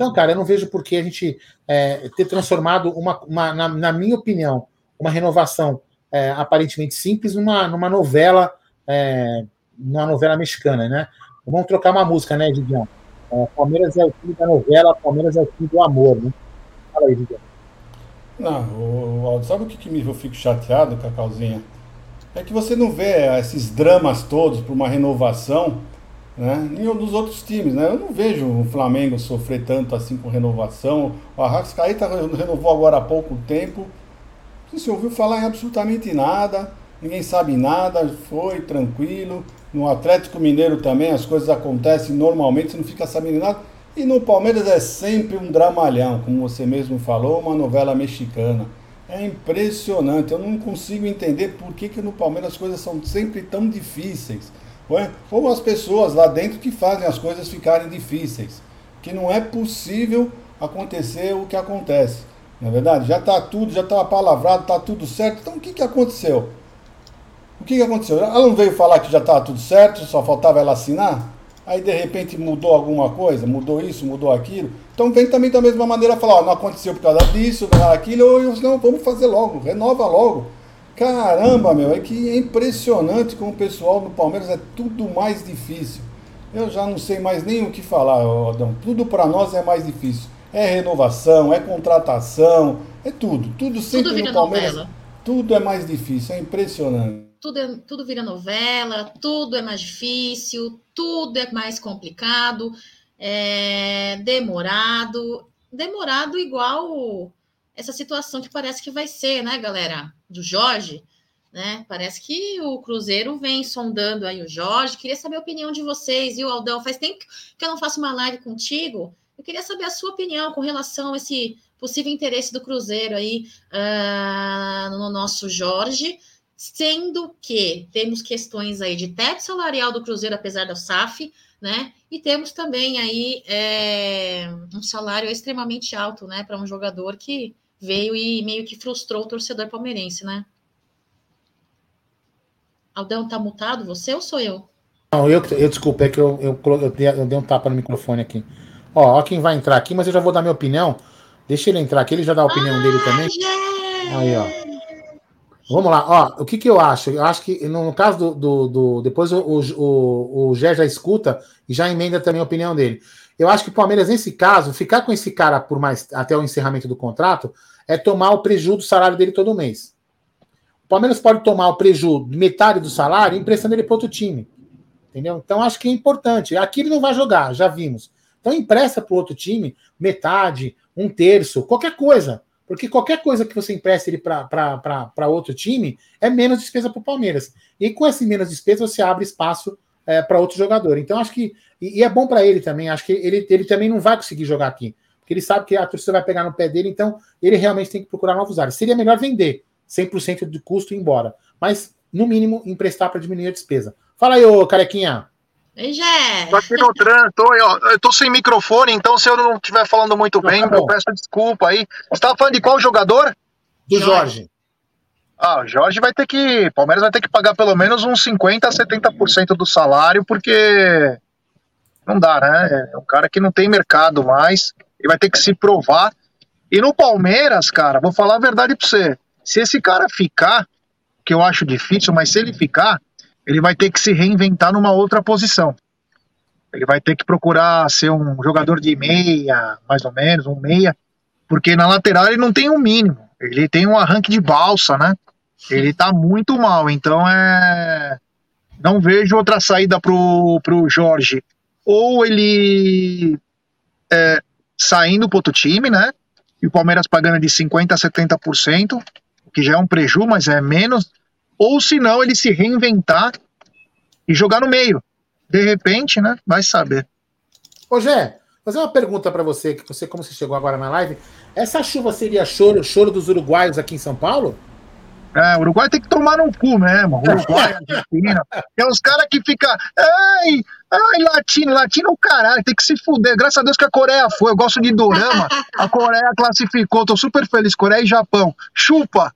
A: Então, cara, eu não vejo por que a gente é, ter transformado uma, uma na, na, minha opinião, uma renovação é, aparentemente simples numa, numa novela, é, numa novela mexicana, né? Vamos trocar uma música, né, Gideon? É, Palmeiras é o time da novela, Palmeiras é o time do amor, né? Fala aí, Gideon.
B: Não, o, sabe o que, que eu fico chateado, Cacauzinha? É que você não vê esses dramas todos para uma renovação né? Nenhum dos outros times, né? Eu não vejo o Flamengo sofrer tanto assim com renovação. O Arrascaeta renovou agora há pouco tempo. Não se ouviu falar em absolutamente nada, ninguém sabe nada, foi tranquilo. No Atlético Mineiro também as coisas acontecem normalmente, você não fica sabendo nada. E no Palmeiras é sempre um dramalhão, como você mesmo falou, uma novela mexicana. É impressionante, eu não consigo entender por que, que no Palmeiras as coisas são sempre tão difíceis. Ou as pessoas lá dentro que fazem as coisas ficarem difíceis. Que não é possível acontecer o que acontece. Na é verdade, já está tudo, já está palavrado, está tudo certo. Então o que, que aconteceu? O que, que aconteceu? Ela não veio falar que já estava tudo certo, só faltava ela assinar? Aí de repente mudou alguma coisa, mudou isso, mudou aquilo. Então vem também da mesma maneira falar, ó, não aconteceu por causa disso, aquilo, ou não, vamos fazer logo, renova logo. Caramba, meu, é que é impressionante como o pessoal do Palmeiras é tudo mais difícil. Eu já não sei mais nem o que falar, Adão. Tudo para nós é mais difícil. É renovação, é contratação, é tudo. Tudo sempre tudo no Palmeiras. Novela. Tudo é mais difícil, é impressionante.
C: Tudo, é, tudo vira novela, tudo é mais difícil, tudo é mais complicado, é demorado. Demorado igual essa situação que parece que vai ser, né, galera? Do Jorge, né? Parece que o Cruzeiro vem sondando aí o Jorge. Queria saber a opinião de vocês, viu, Aldão? Faz tempo que eu não faço uma live contigo. Eu queria saber a sua opinião com relação a esse possível interesse do Cruzeiro aí uh, no nosso Jorge, sendo que temos questões aí de teto salarial do Cruzeiro, apesar da SAF, né? E temos também aí é, um salário extremamente alto, né, para um jogador que veio e meio que frustrou o torcedor palmeirense, né? Aldão, tá mutado você ou sou eu?
A: Não, eu, eu desculpa, é que eu, eu, eu, dei, eu dei um tapa no microfone aqui. Ó, ó quem vai entrar aqui, mas eu já vou dar minha opinião. Deixa ele entrar aqui, ele já dá a opinião ah, dele também. Aí, ó. Vamos lá, ó, o que que eu acho? Eu acho que no caso do. do, do depois o, o, o Gé já escuta e já emenda também a opinião dele. Eu acho que o Palmeiras, nesse caso, ficar com esse cara por mais até o encerramento do contrato é tomar o prejuízo do salário dele todo mês. O Palmeiras pode tomar o prejuízo de metade do salário emprestando ele para outro time. Entendeu? Então acho que é importante. Aqui ele não vai jogar, já vimos. Então empresta para outro time metade, um terço, qualquer coisa. Porque qualquer coisa que você empreste ele para outro time é menos despesa para o Palmeiras. E com esse menos despesa você abre espaço é, para outro jogador. Então acho que e, e é bom para ele também. Acho que ele, ele também não vai conseguir jogar aqui. Porque ele sabe que a torcida vai pegar no pé dele, então ele realmente tem que procurar novos áreas. Seria melhor vender 100% do custo e ir embora. Mas, no mínimo, emprestar para diminuir a despesa. Fala aí, ô carequinha.
C: Jé.
H: Tô aqui no trânsito, eu tô sem microfone, então se eu não estiver falando muito bem, tá eu peço desculpa aí. Você tava falando de qual jogador?
A: Do Jorge.
H: Ah, o Jorge vai ter que. Palmeiras vai ter que pagar pelo menos uns 50% a 70% do salário, porque não dá, né? É um cara que não tem mercado mais, ele vai ter que se provar. E no Palmeiras, cara, vou falar a verdade pra você. Se esse cara ficar, que eu acho difícil, mas se ele ficar, ele vai ter que se reinventar numa outra posição. Ele vai ter que procurar ser um jogador de meia, mais ou menos, um meia, porque na lateral ele não tem um mínimo. Ele tem um arranque de balsa, né? Ele tá muito mal, então é. Não vejo outra saída pro, pro Jorge ou ele é, saindo para outro time, né? E o Palmeiras pagando de 50% a 70%, que já é um prejuízo, mas é menos. Ou se não, ele se reinventar e jogar no meio. De repente, né? Vai saber.
A: Ô, Gé, fazer uma pergunta para você, que você, como você chegou agora na live. Essa chuva seria choro, choro dos uruguaios aqui em São Paulo?
H: É, o Uruguai tem que tomar no cu mesmo. Uruguai, Argentina. É os caras que ficam. Ai, ai, latino, latino é o caralho, tem que se fuder. Graças a Deus que a Coreia foi. Eu gosto de dorama. A Coreia classificou, tô super feliz. Coreia e Japão. Chupa!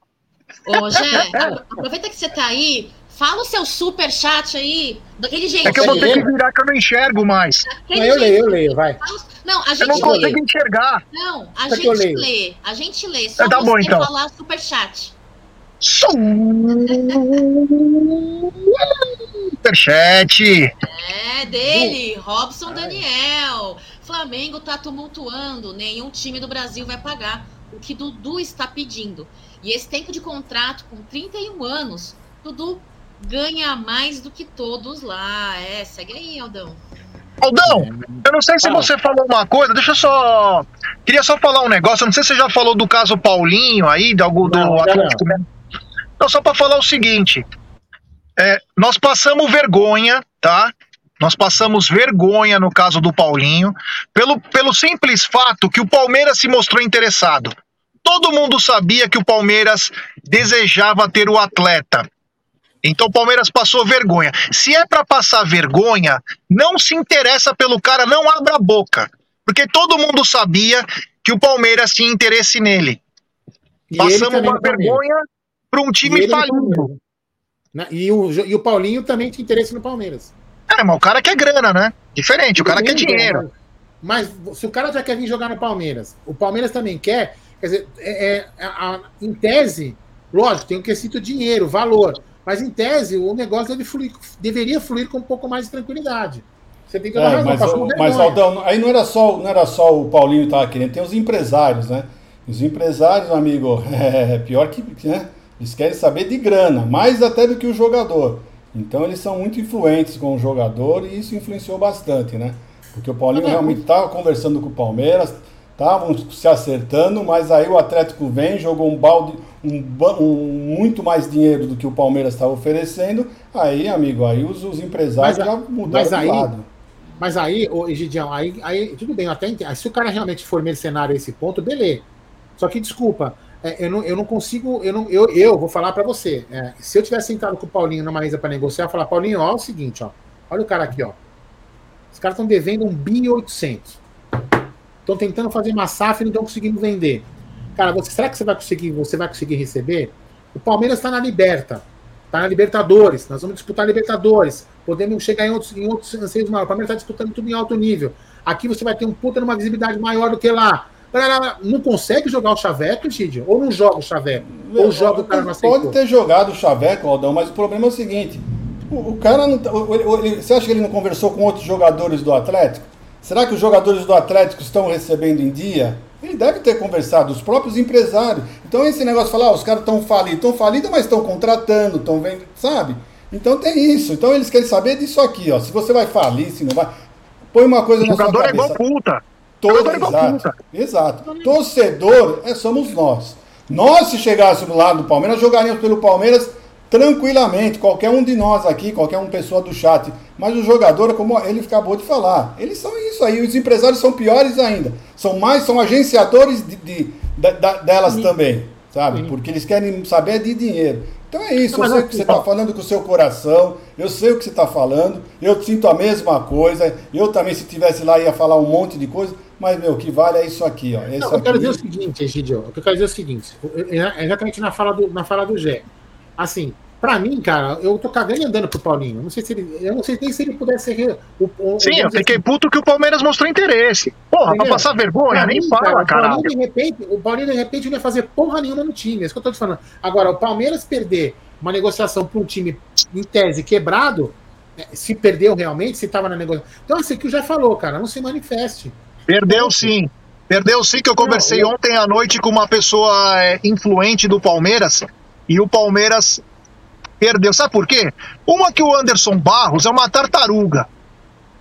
C: Ô, Gé, aproveita que você tá aí, Fala o seu super chat aí, daquele jeito.
H: É que eu vou ter que virar que eu não enxergo mais.
A: Não, eu leio, eu leio, vai.
C: Não, a
H: Eu
C: gente
H: não
C: lê.
H: consigo enxergar.
C: Não, a
A: Só eu
C: gente lê. A gente lê. Só
H: Tá
C: você
H: bom, então.
C: falar super chat.
H: Superchat.
C: É dele, Robson Daniel. Flamengo tá tumultuando, nenhum time do Brasil vai pagar o que Dudu está pedindo. E esse tempo de contrato com 31 anos, Dudu ganha mais do que todos lá. É, segue aí, Aldão.
H: Aldão, eu não sei se você falou uma coisa, deixa eu só. Queria só falar um negócio. Eu não sei se você já falou do caso Paulinho aí, de algo do
A: Não,
H: Atlético. Mineiro. Não, só para falar o seguinte: é, nós passamos vergonha, tá? Nós passamos vergonha no caso do Paulinho, pelo, pelo simples fato que o Palmeiras se mostrou interessado. Todo mundo sabia que o Palmeiras desejava ter o atleta. Então o Palmeiras passou vergonha. Se é para passar vergonha, não se interessa pelo cara, não abra a boca. Porque todo mundo sabia que o Palmeiras tinha interesse nele.
A: E
H: Passamos uma vergonha para um
A: E
H: time
A: ele no
H: falido.
A: Né? E o, e o Paulinho também tinha interesse no Palmeiras.
H: É, mas o cara quer grana, né? Diferente, o cara quer dinheiro.
A: Mas se o cara já quer vir jogar no Palmeiras, o Palmeiras também quer, quer dizer, é, é, a- a- em tese, lógico, tem o quesito dinheiro, valor. Mas em tese, o negócio deve fluir- deveria fluir com um pouco mais de tranquilidade. Você tem que dar
B: É,
A: razão,
B: mas, o-
A: vergonha.
B: mas Aldão, aí não era só, não era só o Paulinho que estava querendo, tem os empresários, né? Os empresários, amigo, é pior que, né? Eles querem saber de grana, mais até do que o jogador. Então eles são muito influentes com o jogador e isso influenciou bastante, né? Porque o Paulinho
A: não.
B: realmente estava conversando com o Palmeiras, estavam se acertando, mas aí o Atlético vem, jogou um balde, um, um- muito mais dinheiro do que o Palmeiras estava oferecendo. Aí, amigo, aí os, os empresários
A: Mas
B: já mudaram
A: mas
B: de
A: aí-
B: lado.
A: Mas aí, ô, Egidião, aí, aí tudo bem, até entendo. Se o cara realmente for mercenário a esse ponto, beleza. Só que, desculpa, é, eu, não, eu não consigo. Eu, não, eu, eu vou falar pra você. é, se eu tivesse sentado com o Paulinho numa mesa pra negociar, falar, Paulinho, ó, é o seguinte, ó. Olha o cara aqui, ó. Os caras estão devendo um bi e 800. Estão tentando fazer uma SAF e não estão conseguindo vender. Cara, você, será que você vai conseguir, você vai conseguir receber? O Palmeiras está na Liberta. Está na Libertadores. Nós vamos disputar Libertadores. Podemos chegar em outros, em outros anseios maiores. O Palmeiras está disputando tudo em alto nível. Aqui você vai ter um puta numa visibilidade maior do que lá. Não consegue jogar o Chaveco, Gidio? Ou não joga o Chaveco? Ou joga o cara não aceitou?
B: Pode ter jogado o Chaveco, Aldão, mas o problema é o seguinte: o, o cara não. tá- o- o- ele- você acha que ele não conversou com outros jogadores do Atlético? Será que os jogadores do Atlético estão recebendo em dia? Ele deve ter conversado, os próprios empresários. Então esse negócio de falar, ah, os caras estão falidos, estão falidos, mas estão contratando, estão vendo, sabe? Então tem isso. Então eles querem saber disso aqui, ó. Se você vai falir, se não vai. Põe uma coisa
H: O
B: na sua
H: jogador é
B: cabeça.
H: igual puta.
B: Todo,
H: é
B: exato, exato. Torcedor é, somos nós. Nós, se chegássemos lá do Palmeiras, jogaríamos pelo Palmeiras tranquilamente. Qualquer um de nós aqui, qualquer um pessoa do chat. Mas o jogador, é como ele acabou de falar, eles são isso aí. Os empresários são piores ainda. São mais, são agenciadores de, de- da- da- delas também, sabe? Porque eles querem saber de dinheiro. Então é isso, eu sei
A: assim,
B: que você está falando com o seu coração, eu sei o que você está falando, eu sinto a mesma coisa, eu também, se tivesse lá, ia falar um monte de coisa, mas, meu, o que vale é isso aqui, ó. É isso
A: Não, eu quero
B: aqui.
A: dizer o seguinte, Egidio. O que eu quero dizer é o seguinte. é Exatamente na fala do, na fala do Gé. Assim, pra mim, cara, eu tô cagando e andando pro Paulinho. Eu não sei se ele. Eu não sei nem se ele pudesse ser. O, o,
H: Sim, eu fiquei
A: assim,
H: puto que o Palmeiras mostrou interesse. Porra, pra
A: Entendeu?
H: passar vergonha,
A: pra
H: nem
A: mim,
H: fala,
A: cara, o. Paulinho, de repente, o Paulinho, de repente, não ia fazer porra nenhuma no time. É isso que eu tô te falando. Agora, o Palmeiras perder uma negociação pra um time, em tese, quebrado, se perdeu realmente, se tava na negociação. Então, assim, que o já falou, cara, não se manifeste.
H: Perdeu sim. Perdeu sim, que eu conversei
A: Não, eu-
H: ontem à noite com uma pessoa é, influente do Palmeiras e o Palmeiras perdeu. Sabe por quê? Uma que o Anderson Barros é uma tartaruga.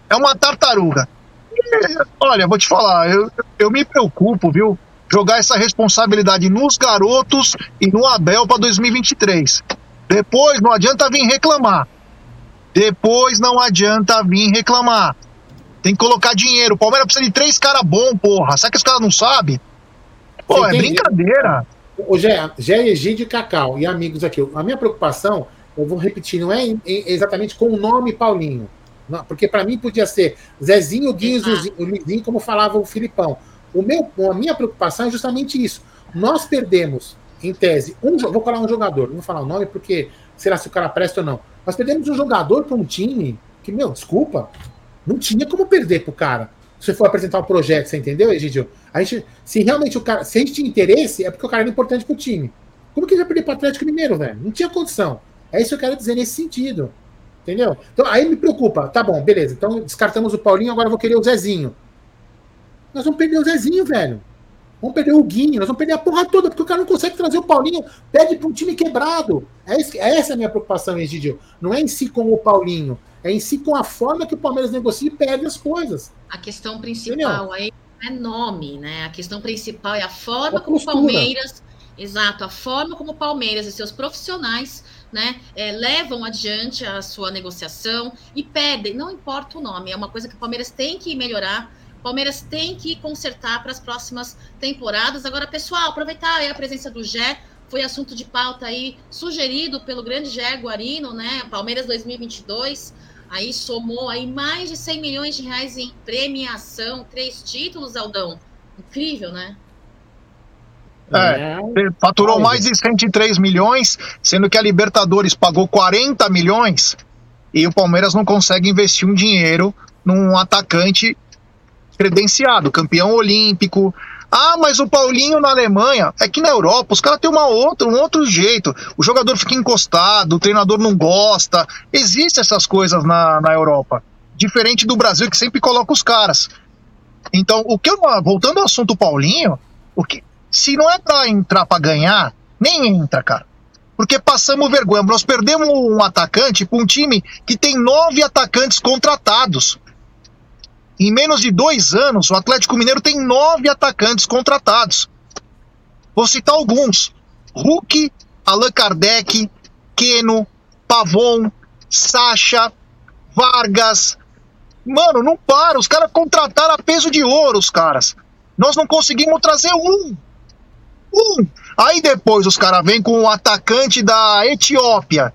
H: É uma tartaruga. E, olha, vou te falar, eu, eu me preocupo, viu? Jogar essa responsabilidade nos garotos e no Abel para 2023. Depois não adianta vir reclamar. Depois não adianta vir reclamar. Tem que colocar dinheiro. O Palmeiras precisa de três caras bons, porra. Será que os caras não sabem? Pô,
A: Você
H: é
A: entende?
H: brincadeira.
A: O Gé, Gé Egídio e Cacau e amigos aqui. A minha preocupação, eu vou repetir, não é exatamente com o nome Paulinho. Não, porque para mim podia ser Zezinho, Guinho, o Luizinho, como falava o Filipão. O meu, a minha preocupação é justamente isso. Nós perdemos, em tese, um, vou falar um jogador, não vou falar o nome porque sei lá se o cara presta ou não. Nós perdemos um jogador para um time que, meu, desculpa, não tinha como perder pro cara. Se for apresentar um projeto, você entendeu, Egidio? A gente, se realmente o cara, se a gente tinha interesse, é porque o cara era importante pro time. Como que ele vai perder pro Atlético Mineiro, velho? Não tinha condição. É isso que eu quero dizer nesse sentido. Entendeu? Então aí me preocupa. Tá bom, beleza. Então descartamos o Paulinho, agora eu vou querer o Zezinho. Nós vamos perder o Zezinho, velho. Vamos perder o Guinho, nós vamos perder a porra toda, porque o cara não consegue trazer o Paulinho, pede para um time quebrado. É, é essa a minha preocupação, Egidio. Não é em si com o Paulinho, é em si com a forma que o Palmeiras negocia e perde as coisas.
C: A questão principal Entendeu? aí é nome, né? A questão principal é a forma a como o Palmeiras. Exato, a forma como o Palmeiras e seus profissionais né, é, levam adiante a sua negociação e pedem, não importa o nome, é uma coisa que o Palmeiras tem que melhorar Palmeiras tem que consertar para as próximas temporadas. Agora, pessoal, aproveitar a presença do Gé, foi assunto de pauta aí sugerido pelo grande Gé Guarino, né? Palmeiras 2022, aí somou aí mais de 100 milhões de reais em premiação, três títulos, Aldão. Incrível, né?
H: É, faturou mais de 103 milhões, sendo que a Libertadores pagou 40 milhões e o Palmeiras não consegue investir um dinheiro num atacante credenciado, campeão olímpico. Ah, mas o Paulinho na Alemanha, é que na Europa os caras têm uma um outro jeito. O jogador fica encostado, o treinador não gosta. Existem essas coisas na, na Europa. Diferente do Brasil, que sempre coloca os caras. Então, o que eu, voltando ao assunto Paulinho, o que, se não é pra entrar pra ganhar, nem entra, cara. Porque passamos vergonha. Nós perdemos um atacante para um time que tem nove atacantes contratados. Em menos de dois anos, o Atlético Mineiro tem nove atacantes contratados. Vou citar alguns: Hulk, Allan Kardec, Keno, Pavon, Sacha, Vargas. Mano, não para. Os caras contrataram a peso de ouro, os caras. Nós não conseguimos trazer um. Um. Aí depois os caras vêm com o atacante da Etiópia,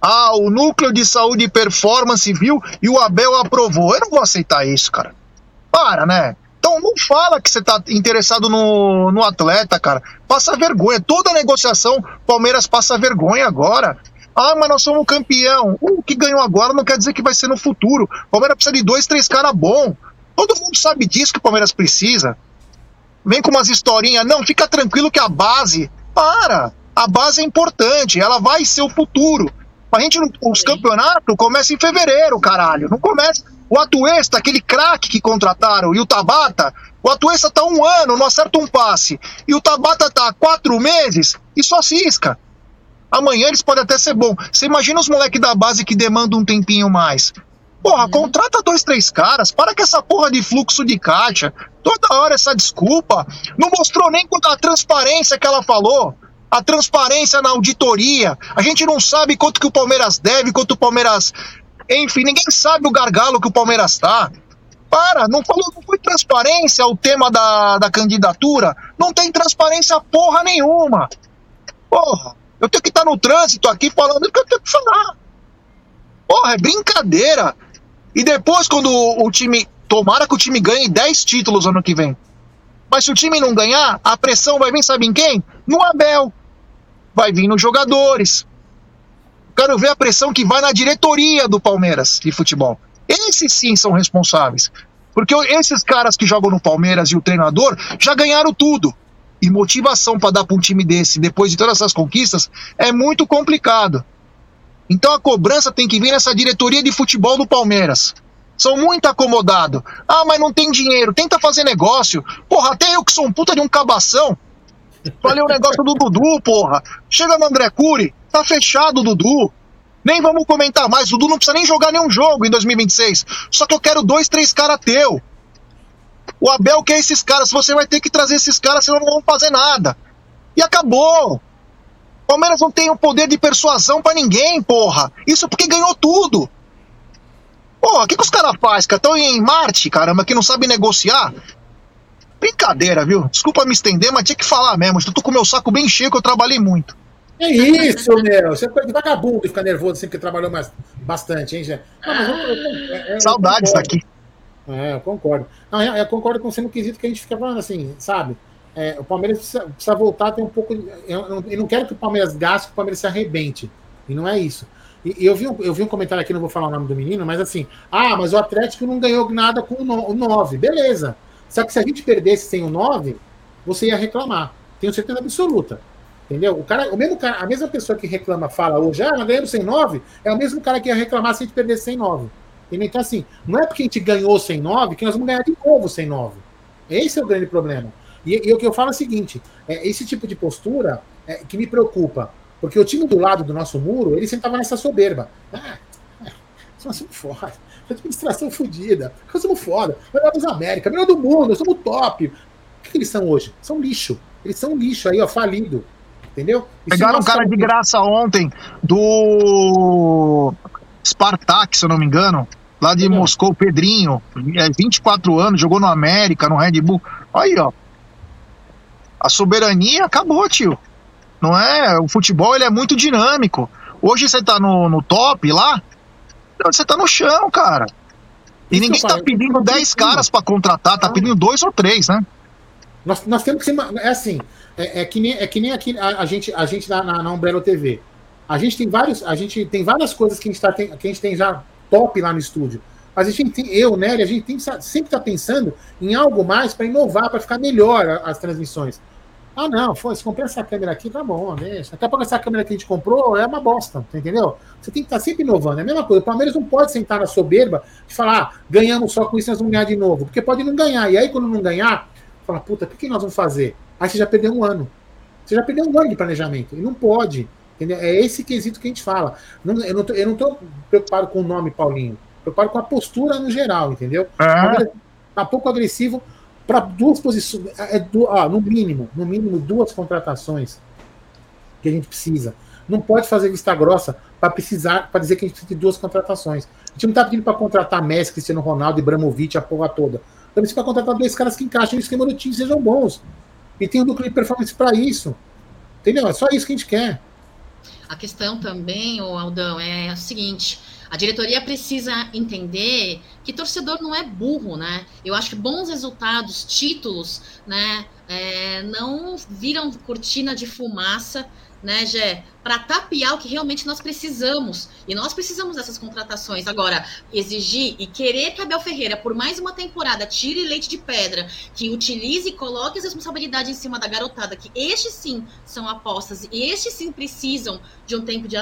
H: ah, o núcleo de saúde e performance viu e o Abel aprovou. Eu não vou aceitar isso, cara. Para, né? Então não fala que você tá interessado no, no atleta, cara. Passa vergonha. Toda negociação, Palmeiras passa vergonha agora. Ah, mas nós somos campeão. O que ganhou agora não quer dizer que vai ser no futuro. Palmeiras precisa de dois, três caras bons. Todo mundo sabe disso que o Palmeiras precisa. Vem com umas historinhas. Não, fica tranquilo que a base. Para! A base é importante, ela vai ser o futuro. A gente, os campeonatos começam em fevereiro, caralho. Não começa. O Atuesta, aquele craque que contrataram, e o Tabata, o Atuesta tá um ano, não acerta um passe. E o Tabata tá quatro meses e só cisca. Amanhã eles podem até ser bom. Você imagina os moleques da base que demandam um tempinho mais. Porra, uhum. contrata dois, três caras. Para com essa porra de fluxo de caixa. Toda hora essa desculpa. Não mostrou nem a transparência que ela falou a transparência na auditoria. A gente não sabe quanto que o Palmeiras deve, quanto o Palmeiras. Enfim, ninguém sabe o gargalo que o Palmeiras está. Para, não falou, não foi transparência o tema da, da candidatura. Não tem transparência porra nenhuma. Porra, eu tenho que estar no trânsito aqui falando o que eu tenho que falar. Porra, é brincadeira. E depois, quando o, o time. Tomara que o time ganhe 10 títulos ano que vem. Mas se o time não ganhar, a pressão vai vir, sabe em quem? No Abel. Vai vir nos jogadores. Quero ver a pressão que vai na diretoria do Palmeiras de futebol. Esses sim são responsáveis. Porque esses caras que jogam no Palmeiras e o treinador já ganharam tudo. E motivação para dar para um time desse, depois de todas essas conquistas, é muito complicado. Então a cobrança tem que vir nessa diretoria de futebol do Palmeiras. São muito acomodados. Ah, mas não tem dinheiro. Tenta fazer negócio. Porra, até eu que sou um puta de um cabação. Falei o negócio do Dudu, porra. Chega no André Cury, tá fechado o Dudu. Nem vamos comentar mais. O Dudu não precisa nem jogar nenhum jogo em 2026. Só que eu quero dois, três caras teu. O Abel quer esses caras. Você vai ter que trazer esses caras, senão não vão fazer nada. E acabou. Palmeiras não tem o poder de persuasão para ninguém, porra. Isso porque ganhou tudo. Pô, o que, que os caras fazem? Estão em Marte, caramba, que não sabe negociar? Brincadeira, viu? Desculpa me estender, mas tinha que falar mesmo. Eu tô com o meu saco bem cheio que eu trabalhei muito.
A: É isso, meu. Você é coisa de vagabundo e ficar nervoso sempre que trabalhou mais, bastante, hein, Jé?
H: É, é, Saudades daqui.
A: É, eu concordo. Não, eu concordo com você no quesito que a gente fica falando assim, sabe? É, o Palmeiras precisa, precisa, voltar a ter um pouco. Eu não, eu não quero que o Palmeiras gaste, que o Palmeiras se arrebente. E não é isso. E, e eu, vi um, eu vi um comentário aqui, não vou falar o nome do menino, mas assim, ah, mas o Atlético não ganhou nada com o 9. Beleza. Só que se a gente perdesse sem o 9, você ia reclamar. Tenho certeza absoluta. Entendeu? O, cara, o mesmo cara, a mesma pessoa que reclama, fala hoje, ah, nós ganhamos sem 9, é o mesmo cara que ia reclamar se a gente perdesse sem 9. Então, assim, não é porque a gente ganhou sem 9 que nós vamos ganhar de novo sem 9. Esse é o grande problema. E, e o que eu falo é o seguinte: é, esse tipo de postura é, que me preocupa. Porque o time do lado do nosso muro, ele sentava nessa soberba. Ah, é, nós somos foda. Administração fodida. Nós somos foda. Melhor dos América, melhor do mundo, nós somos top. O que, que eles são hoje? São lixo. Eles são lixo aí, ó, falido. Entendeu?
H: Pegaram um cara de graça ontem do Spartak, se eu não me engano, lá de Moscou, Pedrinho, é 24 anos, jogou no América, no Red Bull. Aí, ó. A soberania acabou, tio. Não é? O futebol ele é muito dinâmico. Hoje você tá no, no top lá, você tá no chão, cara. E Isso ninguém tá pedindo 10 caras para contratar, tá pedindo dois ou três, né?
A: Nós, nós temos que ser. É assim, é, é, que nem, é que nem aqui a, a gente, a gente na, na, na Umbrella TV. A gente tem vários, a gente tem várias coisas que a gente, tá, tem, que a gente tem já top lá no estúdio. Mas a gente tem, eu, né, a gente tem, sempre está pensando em algo mais para inovar, para ficar melhor as transmissões. Ah, não, foi, se comprei essa câmera aqui, tá bom, deixa. Daqui a pouco essa câmera que a gente comprou é uma bosta, entendeu? Você tem que estar tá sempre inovando. É a mesma coisa. O Palmeiras não pode sentar na soberba e falar, ah, ganhamos só com isso, nós vamos ganhar de novo. Porque pode não ganhar. E aí, quando não ganhar, fala, puta, o que nós vamos fazer? Aí você já perdeu um ano. Você já perdeu um ano de planejamento. E não pode. Entendeu? É esse quesito que a gente fala. Não, eu não estou preocupado com o nome Paulinho. Preocupado com a postura no geral, entendeu? É. Tá pouco agressivo para duas posições. É, é, ah, no mínimo, no mínimo, duas contratações que a gente precisa. Não pode fazer vista grossa para precisar, para dizer que a gente precisa de duas contratações. A gente não está pedindo para contratar Messi, Cristiano Ronaldo, Ibrahimovic, a porra toda. Estamos para contratar dois caras que encaixem no esquema do time sejam bons. E tem um núcleo de performance para isso. Entendeu? É só isso que a gente quer.
C: A questão também, o Aldão, é a seguinte: a diretoria precisa entender que torcedor não é burro, né? Eu acho que bons resultados, títulos, né, é, não viram cortina de fumaça né, Gé, para tapear o que realmente nós precisamos. E nós precisamos dessas contratações. Agora, exigir e querer que Abel Ferreira, por mais uma temporada, tire leite de pedra, que utilize e coloque as responsabilidades em cima da garotada, que estes sim são apostas e estes sim precisam de um tempo de,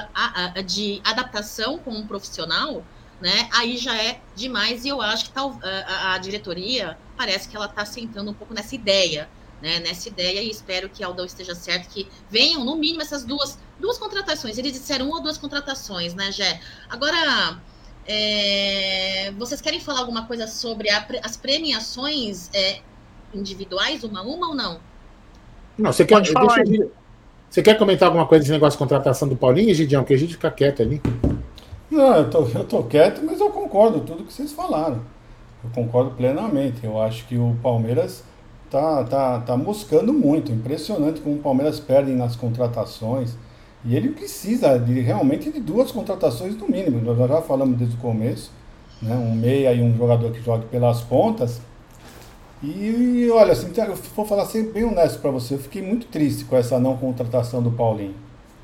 C: de adaptação com um profissional, né? Aí já é demais e eu acho que tal, a, a diretoria parece que ela está sentando um pouco nessa ideia né, nessa ideia e espero que Aldão esteja certo, que venham no mínimo essas duas, duas contratações. Eles disseram uma ou duas contratações, né, Jé? Agora, é, vocês querem falar alguma coisa sobre a, as premiações é, individuais, uma a uma ou não?
A: Não, você quer, deixa eu, você quer comentar alguma coisa desse negócio de contratação do Paulinho, Gidião? Que a gente fica quieto ali.
B: Não, eu tô, eu tô quieto, mas eu concordo com tudo que vocês falaram. Eu concordo plenamente. Eu acho que o Palmeiras tá, tá, tá moscando muito. Impressionante como o Palmeiras perde nas contratações. E ele precisa de, realmente de duas contratações no mínimo. Nós já falamos desde o começo. Né? Um meia e um jogador que jogue pelas pontas. E olha, assim, eu vou falar sempre bem honesto para você, eu fiquei muito triste com essa não contratação do Paulinho,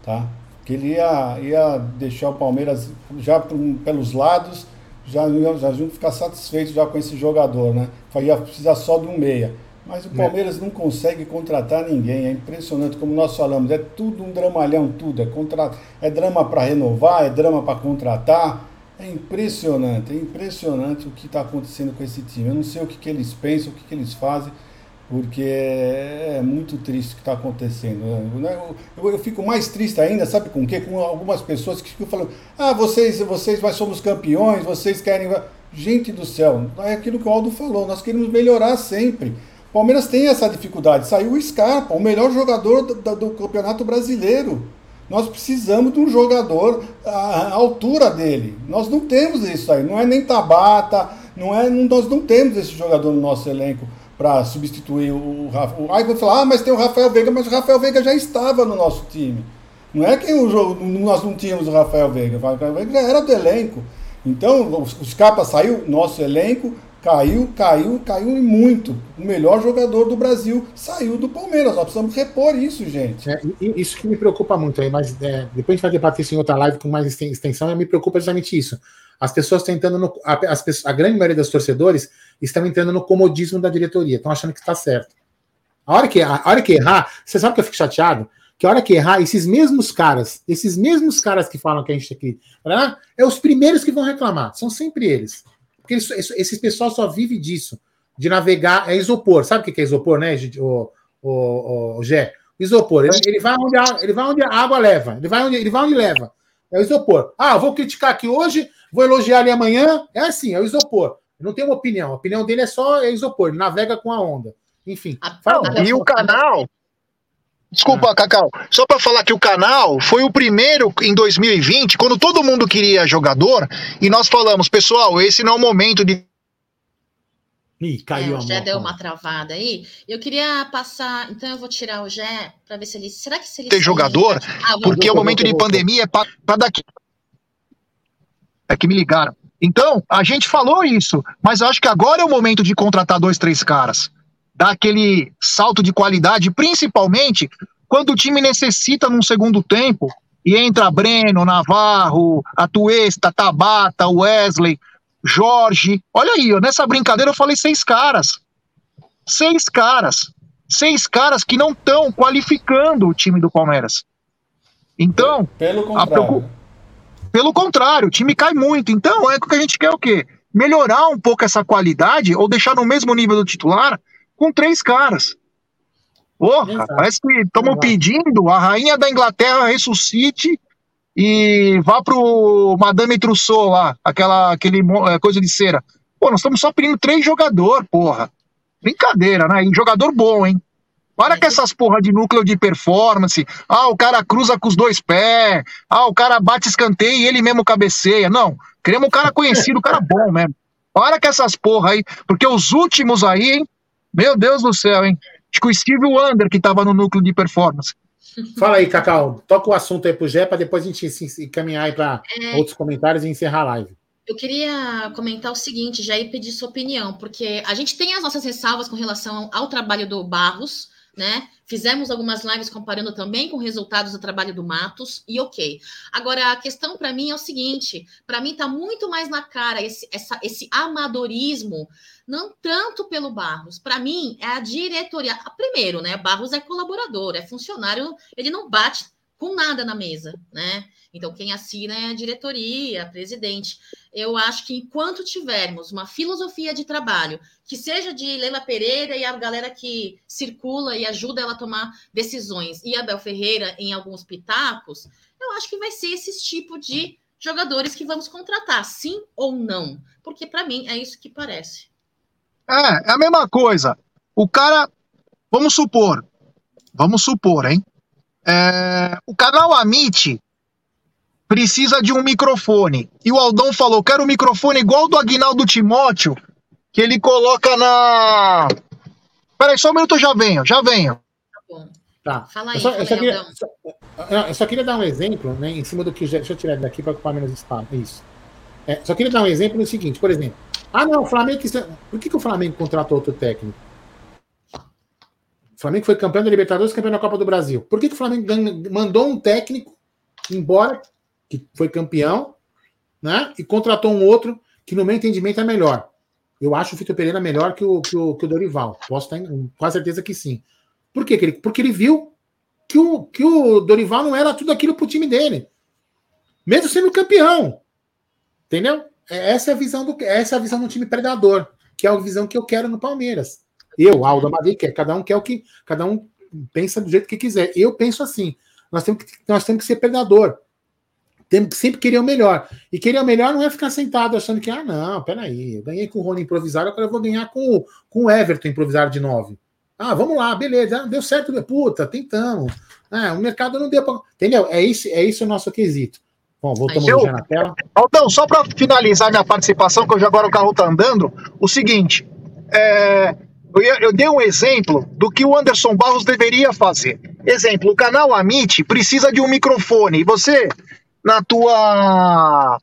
B: tá? Que ele ia, ia deixar o Palmeiras já pelos lados, já, já junto ficar satisfeito já com esse jogador, né? Ia precisar só de um meia. Mas o Palmeiras é. não consegue contratar ninguém. É impressionante, como nós falamos, é tudo um dramalhão, tudo. É, contra... é drama para renovar, é drama para contratar. É impressionante, é impressionante o que está acontecendo com esse time. Eu não sei o que, que eles pensam, o que, que eles fazem, porque é, é muito triste o que está acontecendo. Né? Eu, eu, eu, fico mais triste ainda, sabe com o quê? Com algumas pessoas que ficam falando: ah, vocês, vocês nós somos campeões, vocês querem. Gente do céu, é aquilo que o Aldo falou, nós queremos melhorar sempre. O Palmeiras tem essa dificuldade. Saiu o Scarpa, o melhor jogador do, do, Campeonato Brasileiro. Nós precisamos de um jogador à altura dele. Nós não temos isso aí. Não é nem Tabata, não é, nós não temos esse jogador no nosso elenco para substituir o Rafael. Aí vou falar, ah, mas tem o Rafael Veiga, mas o Rafael Veiga já estava no nosso time. Não é que o jogo, nós não tínhamos o Rafael Veiga, o Rafael Veiga já era do elenco. Então, o Scarpa saiu, nosso elenco, Caiu, caiu, caiu e muito. O melhor jogador do Brasil saiu do Palmeiras. Nós precisamos repor isso, gente.
A: É, isso que me preocupa muito aí, mas é, depois a gente vai debater isso em outra live com mais extensão, e me preocupa justamente isso. As pessoas estão entrando no. A, a grande maioria dos torcedores estão entrando no comodismo da diretoria, estão achando que está certo. A hora que, a hora que errar, você sabe que eu fico chateado? Que a hora que errar, esses mesmos caras, esses mesmos caras que falam que a gente aqui, ah, é os primeiros que vão reclamar, são sempre eles. Porque eles, esses pessoal só vive disso, de navegar, é isopor. Sabe o que é isopor, né, o, o, o, Gé? Isopor, ele, ele, vai onde a, ele vai onde a água leva, ele vai onde, ele vai onde leva. É o isopor. Ah, vou criticar aqui hoje, vou elogiar ali amanhã. É assim, é o isopor. não tem uma opinião. A opinião dele é só é isopor, ele navega com a onda. Enfim.
H: Fala, e o canal, Desculpa, ah. Cacau. Só para falar que o canal foi o primeiro em 2020, quando todo mundo queria jogador, e nós falamos, pessoal, esse não é o momento de.
C: Ih, caiu é, o Gé deu uma travada aí. Eu queria passar. Então eu vou tirar o Gé para ver se ele. Será que se ele.
H: Ter jogador? Ah, porque o momento de pandemia é para daqui. É que me ligaram. Então, a gente falou isso, mas eu acho que agora é o momento de contratar dois, três caras dar aquele salto de qualidade, principalmente quando o time necessita num segundo tempo e entra Breno, Navarro, Atuesta, Tabata, Wesley, Jorge. Olha aí, ó, nessa brincadeira eu falei seis caras. Seis caras. Seis caras que não estão qualificando o time do Palmeiras. Então,
B: pelo contrário.
H: Pelo contrário, o time cai muito. Então, é o que a gente quer o quê? Melhorar um pouco essa qualidade ou deixar no mesmo nível do titular com três caras. Porra, parece que estamos pedindo a rainha da Inglaterra ressuscite e vá pro Madame Trousseau lá, aquela aquele, é, coisa de cera. Pô, nós estamos só pedindo três jogadores, porra. Brincadeira, né? E jogador bom, hein? Para com essas porra de núcleo de performance. Ah, o cara cruza com os dois pés. Ah, o cara bate escanteio e ele mesmo cabeceia. Não, queremos um cara conhecido, um cara bom mesmo. Para com essas porra aí, porque os últimos aí, hein? Meu Deus do céu, hein? Acho que o Steve Wonder que estava no núcleo de performance.
A: Fala aí, Cacau. Toca o assunto aí pro Jé para depois a gente se encaminhar para é... outros comentários e encerrar a live.
C: Eu queria comentar o seguinte, já e pedir sua opinião, porque a gente tem as nossas ressalvas com relação ao trabalho do Barros, né? Fizemos algumas lives comparando também com resultados do trabalho do Matos, e ok. Agora, a questão para mim é o seguinte: para mim está muito mais na cara esse, essa, esse amadorismo, não tanto pelo Barros. Para mim, é a diretoria. Primeiro, né? Barros é colaborador, é funcionário, ele não bate com nada na mesa, né? Então, quem assina é a diretoria, a presidente. Eu acho que enquanto tivermos uma filosofia de trabalho, que seja de Leila Pereira e a galera que circula e ajuda ela a tomar decisões, e Abel Ferreira em alguns pitacos, eu acho que vai ser esse tipo de jogadores que vamos contratar, sim ou não? Porque para mim é isso que parece.
H: É, é a mesma coisa. O cara, vamos supor, vamos supor, hein? É, o canal Amit precisa de um microfone. E o Aldão falou: quero um microfone igual do Aguinaldo Timóteo, que ele coloca na. Peraí, só um minuto, eu já venho, já venho. Tá
A: bom. Tá. Fala aí, eu só, eu só, queria, só, eu só, queria, dar um exemplo, né, em cima do que. Deixa eu tirar daqui para ocupar menos espaço. Isso. É, só queria dar um exemplo no seguinte, por exemplo. Ah, não, o Flamengo. Por que, que o Flamengo contratou outro técnico? O Flamengo foi campeão da Libertadores, campeão da Copa do Brasil. Por que, que o Flamengo mandou um técnico embora, que foi campeão, né? E contratou um outro que, no meu entendimento, é melhor. Eu acho o Vitor Pereira melhor que o, que o, que o Dorival. Posso com quase certeza que sim. Por quê? Porque ele viu que o, que o Dorival não era tudo aquilo pro time dele. Mesmo sendo campeão. Entendeu? É, essa é a visão do essa é a visão do time predador, que é a visão que eu quero no Palmeiras. Eu, Aldo Amadei, quer. Cada um quer o que. Cada um pensa do jeito que quiser. Eu penso assim. Nós temos que, nós temos que ser predador. Temos que sempre querer o melhor. E querer o melhor não é ficar sentado achando que, ah, não, peraí, eu ganhei com o Rony improvisado, agora eu vou ganhar com, com o Everton improvisado de nove. Ah, vamos lá, beleza, deu certo, puta, tentamos. Ah, o mercado não deu pra... Entendeu? É isso, é isso o nosso quesito. Bom, voltamos eu, já na tela.
H: Então, só para finalizar minha participação, que hoje agora o carro tá andando, o seguinte, é, eu, eu, dei um exemplo do que o Anderson Barros deveria fazer. Exemplo, o canal Amit precisa de um microfone. E você, na tua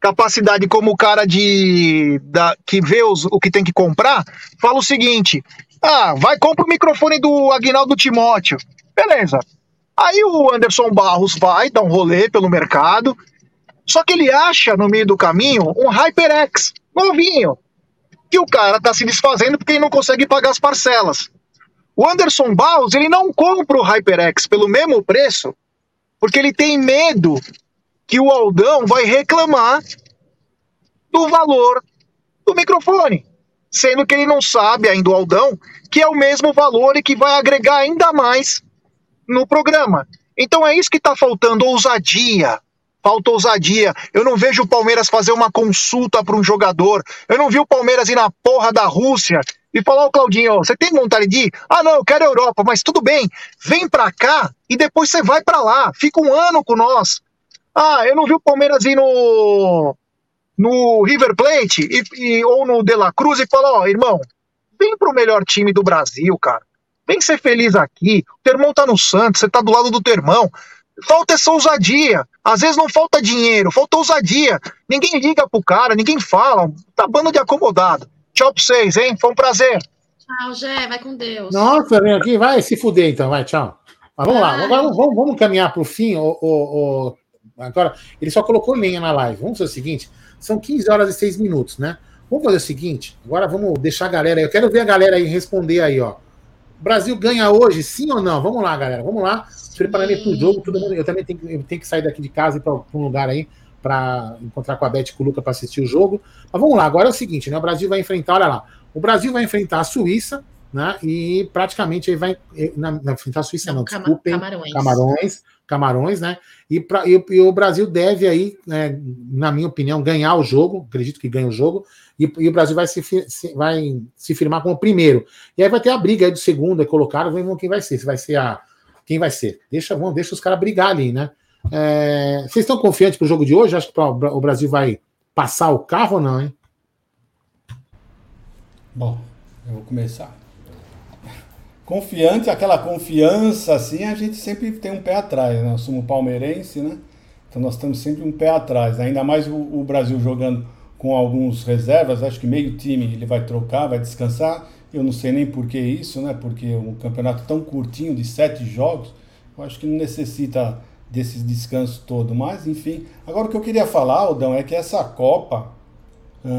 H: capacidade como cara de da, que vê os, o que tem que comprar, fala o seguinte: ah, vai compra o microfone do Aguinaldo Timóteo. Beleza. Aí o Anderson Barros vai dar um rolê pelo mercado, só que ele acha no meio do caminho um HyperX novinho, que o cara tá se desfazendo porque ele não consegue pagar as parcelas. O Anderson Barros, ele não compra o HyperX pelo mesmo preço, porque ele tem medo que o Aldão vai reclamar do valor do microfone, sendo que ele não sabe ainda o Aldão que é o mesmo valor e que vai agregar ainda mais no programa. Então é isso que está faltando, ousadia. Falta ousadia. Eu não vejo o Palmeiras fazer uma consulta para um jogador. Eu não vi o Palmeiras ir na porra da Rússia e falar, ô Claudinho, você tem vontade de ir? Ah, não, eu quero a Europa, mas tudo bem. Vem para cá e depois você vai para lá. Fica um ano com nós. Ah, eu não vi o Palmeiras ir no, no River Plate e, e ou no De La Cruz e falar, ó, oh, irmão, vem pro melhor time do Brasil, cara. Vem ser feliz aqui. O teu irmão tá no Santos, você tá do lado do teu irmão. Falta essa ousadia. Às vezes não falta dinheiro, falta ousadia. Ninguém liga pro cara, ninguém fala. Tá bando de acomodado. Tchau pra vocês, hein? Foi um prazer.
C: Tchau, Gé. Vai com Deus.
A: Nossa, vem aqui. Vai se fuder então. Vai, tchau. Mas vamos lá. Agora vamos, vamos caminhar pro fim. O, o, o, Agora, ele só colocou lenha na live. Vamos fazer o seguinte. São 15 horas e 6 minutos, né? Vamos fazer o seguinte. Agora vamos deixar a galera aí. Eu quero ver a galera aí responder aí, ó. Brasil ganha hoje, sim ou não? Vamos lá, galera. Vamos lá. Preparando para o jogo. Todo mundo, eu também tenho, eu tenho que sair daqui de casa e ir para um lugar aí para encontrar com a Beth e com o Luca para assistir o jogo. Mas vamos lá. Agora é o seguinte, né? O Brasil vai enfrentar, olha lá. O Brasil vai enfrentar a Suíça, né? E praticamente ele vai na, na enfrentar a Suíça, não, não desculpem. Camarões. Camarões. Camarões, né? E, pra, e, e o Brasil deve aí, né, na minha opinião, ganhar o jogo. Acredito que ganhe o jogo. E, e o Brasil vai se, se, vai se firmar como primeiro. E aí vai ter a briga aí do segundo, é colocado. Vamos ver quem vai ser. Se vai ser a. Quem vai ser? Deixa, vamos, deixa os caras brigar ali, né? É, vocês estão confiantes para o jogo de hoje? Acho que o Brasil vai passar o carro ou não, hein?
B: Bom, eu vou começar confiante, aquela confiança assim, a gente sempre tem um pé atrás, né? Nós somos palmeirense, né? Então nós temos sempre um pé atrás, ainda mais o, o, Brasil jogando com alguns reservas, acho que meio time ele vai trocar, vai descansar. Eu não sei nem por que isso, né? Porque um campeonato tão curtinho de sete jogos, eu acho que não necessita desses descansos todo. Mas enfim, agora o que eu queria falar, Aldão, é que essa Copa, ah,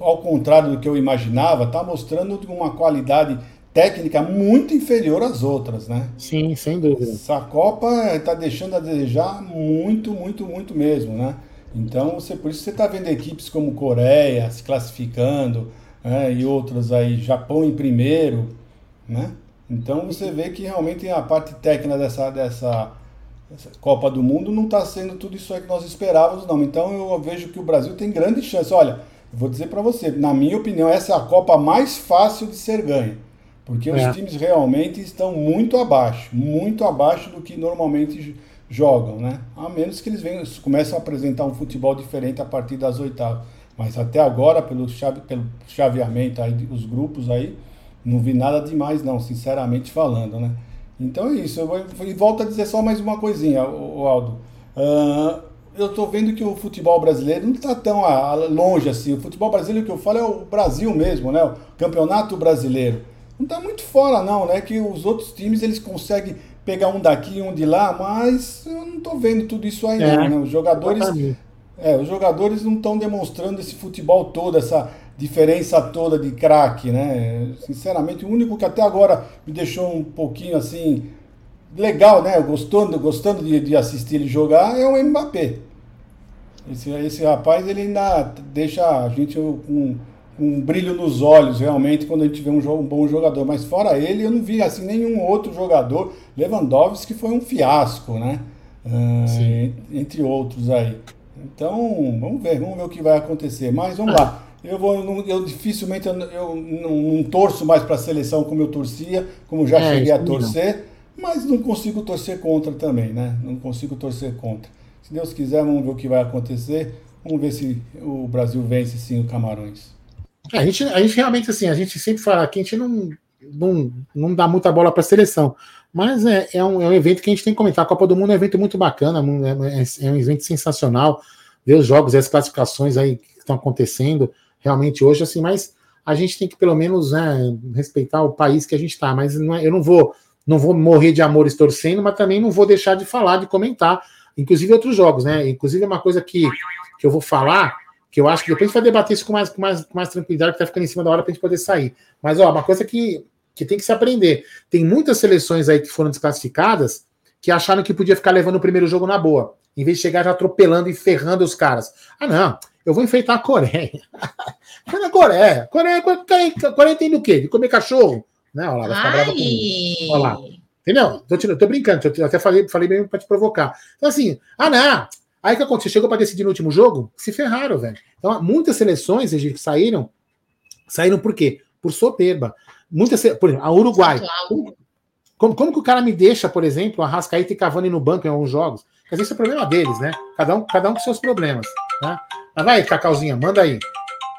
B: ao contrário do que eu imaginava, está mostrando uma qualidade técnica muito inferior às outras, né?
A: Sim, sem dúvida.
B: Essa Copa está deixando a desejar muito, muito, muito mesmo, né? Então, você, por isso você está vendo equipes como Coreia se classificando né? e outras aí, Japão em primeiro, né? Então você vê que realmente a parte técnica dessa, dessa, dessa Copa do Mundo não está sendo tudo isso aí que nós esperávamos, não. Então eu vejo que o Brasil tem grande chance. Olha, vou dizer para você, na minha opinião, essa é a Copa mais fácil de ser ganha. Porque é. os times realmente estão muito abaixo, muito abaixo do que normalmente jogam, né? A menos que eles venham, comecem a apresentar um futebol diferente a partir das oitavas. Mas até agora, pelo, chave, pelo chaveamento aí, os grupos aí, não vi nada demais não, sinceramente falando, né? Então é isso. Eu, e volto a dizer só mais uma coisinha, o, Aldo. Uh, eu estou vendo que o futebol brasileiro não está tão a, a longe assim. O futebol brasileiro que eu falo é o Brasil mesmo, né? O campeonato brasileiro não está muito fora não, né? Que os outros times eles conseguem pegar um daqui e um de lá, mas eu não estou vendo tudo isso aí é, né? Os jogadores, é, os jogadores não estão demonstrando esse futebol todo, essa diferença toda de craque, né? Sinceramente, o único que até agora me deixou um pouquinho assim legal, né? Gostando, gostando de, de assistir ele jogar é o Mbappé. Esse, esse rapaz ele ainda deixa a gente com um brilho nos olhos realmente quando a gente vê um, um, bom jogador. Mas fora ele, eu não vi assim nenhum outro jogador. Lewandowski foi um fiasco, né? Uh, entre outros aí. Então, vamos ver, vamos ver o que vai acontecer. Mas vamos lá. Eu vou, eu dificilmente eu, eu não, não, torço mais para a seleção como eu torcia, como já é, cheguei a torcer, não. mas não consigo torcer contra também, né? Não consigo torcer contra. Se Deus quiser, vamos ver o que vai acontecer. Vamos ver se o Brasil vence sim o Camarões.
A: A gente, a gente realmente, assim, a gente sempre fala que a gente não, não, não dá muita bola para a seleção. Mas é, é, um, é um evento que a gente tem que comentar. A Copa do Mundo é um evento muito bacana, é, é, é um evento sensacional. ver os jogos e as classificações aí que estão acontecendo realmente hoje, assim, mas a gente tem que pelo menos né, respeitar o país que a gente está. Mas não é, eu não vou, não vou morrer de amores torcendo, mas também não vou deixar de falar, de comentar, inclusive outros jogos, né? Inclusive é uma coisa que, que eu vou falar, que eu acho que depois a gente vai debater isso com mais, com mais, com mais tranquilidade, que tá ficando em cima da hora para a gente poder sair. Mas, ó, uma coisa que, que tem que se aprender. Tem muitas seleções aí que foram desclassificadas que acharam que podia ficar levando o primeiro jogo na boa, em vez de chegar já atropelando e ferrando os caras. Ah, não, eu vou enfrentar a Coreia. Foi na Coreia. Coreia, Coreia, Coreia tem do quê? De comer cachorro? Né? Olha lá, vai ficar brava comigo. Olha lá. Entendeu? Tô, tô brincando, eu até falei, falei mesmo pra te provocar. Então, assim, ah, não. Aí que aconteceu? Chegou para decidir no último jogo? Se ferraram, velho. Então, muitas seleções que saíram, saíram por quê? Por soberba. Muitas, por exemplo, a Uruguai. Como, como, que o cara me deixa, por exemplo, a Rascaíta e Cavani no banco em alguns jogos? Porque às vezes é problema deles, né? Cada um, cada um com seus problemas. Né? Mas vai, Cacauzinha, manda aí.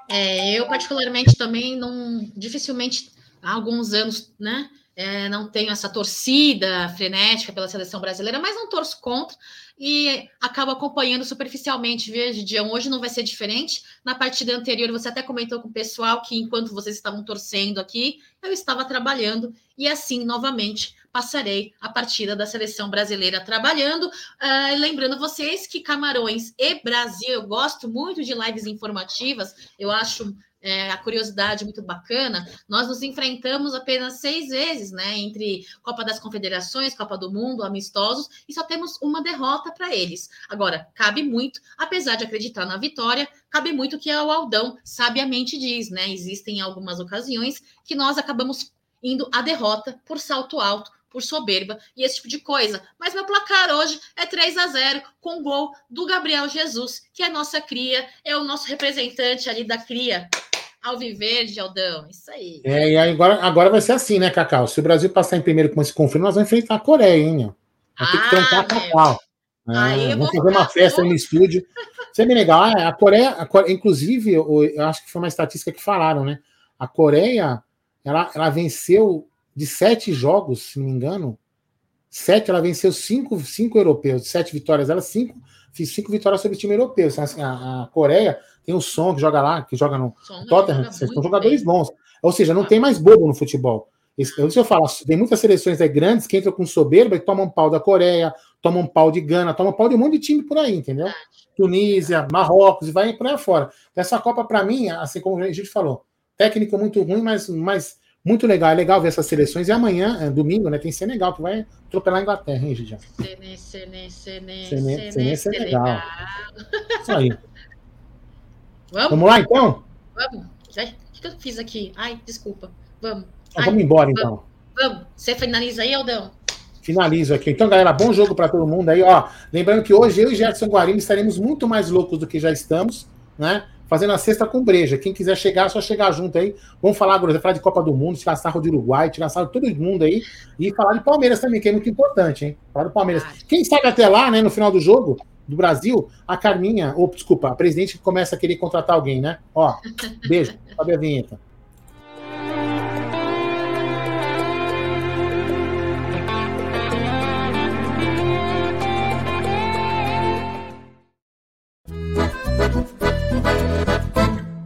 C: É, eu, particularmente, também não. Dificilmente, há alguns anos, né? É, não tenho essa torcida frenética pela seleção brasileira, mas não torço contra e acabo acompanhando superficialmente. Veja, Dião, hoje não vai ser diferente. Na partida anterior, você até comentou com o pessoal que enquanto vocês estavam torcendo aqui, eu estava trabalhando, e assim, novamente, passarei a partida da seleção brasileira trabalhando. Uh, lembrando vocês que Camarões e Brasil, eu gosto muito de lives informativas, eu acho é, a curiosidade muito bacana, nós nos enfrentamos apenas seis vezes, né? Entre Copa das Confederações, Copa do Mundo, amistosos, e só temos uma derrota para eles. Agora, cabe muito, apesar de acreditar na vitória, cabe muito que o Aldão sabiamente diz, né? Existem algumas ocasiões que nós acabamos indo à derrota por salto alto, por soberba e esse tipo de coisa. Mas meu placar hoje é 3 a 0 com gol do Gabriel Jesus, que é nossa cria, é o nosso representante ali da cria Alviverde, Aldão, isso aí.
A: É, e agora, agora vai ser assim, né, Cacau? Se o Brasil passar em primeiro com esse confirmo, nós vamos enfrentar a Coreia, hein? Vai ter que trancar a Cacau. É, vamos fazer uma festa no estúdio. Isso é bem legal. Ah, a Coreia, a Coreia inclusive, eu, acho que foi uma estatística que falaram, né? A Coreia, ela, ela venceu de sete jogos, se não me engano, sete, ela venceu cinco, cinco europeus, sete vitórias, ela cinco, fiz cinco vitórias sobre o time europeu. Assim, a, a Coreia tem o Som que joga lá, que joga no Som Tottenham, são jogadores bem. bons. Ou seja, não ah. tem mais bobo no futebol. Isso eu falo, tem muitas seleções aí grandes que entram com soberba e tomam pau da Coreia, tomam pau de Gana, tomam pau de um monte de time por aí, entendeu? Tunísia, Marrocos, e vai por aí fora. Essa Copa, para mim, assim como a gente falou, técnico muito ruim, mas, mas muito legal. É legal ver essas seleções. E amanhã, é, domingo, né, tem Senegal, que vai atropelar a Inglaterra, hein, Gigian? Senegal. Isso aí. Vamos? Vamos lá, então?
C: Vamos. O que eu fiz aqui? Ai, desculpa. Vamos.
A: Então, Ai, vamos embora, vamos. então.
C: Vamos. Você finaliza aí, Aldão?
A: Finalizo aqui. Então, galera, bom jogo para todo mundo aí. Ó, lembrando que hoje eu e Gerson Guarino estaremos muito mais loucos do que já estamos, né? Fazendo a sexta com breja. Quem quiser chegar, é só chegar junto aí. Vamos falar agora, falar de Copa do Mundo, tirar sarro de Uruguai, tirar sarro de todo mundo aí. E falar de Palmeiras também, que é muito importante, hein? Falar do Palmeiras. Quem sabe até lá, né, no final do jogo, do Brasil, a Carminha, ou desculpa, a presidente começa a querer contratar alguém, né? Ó, beijo, sobe a vinheta.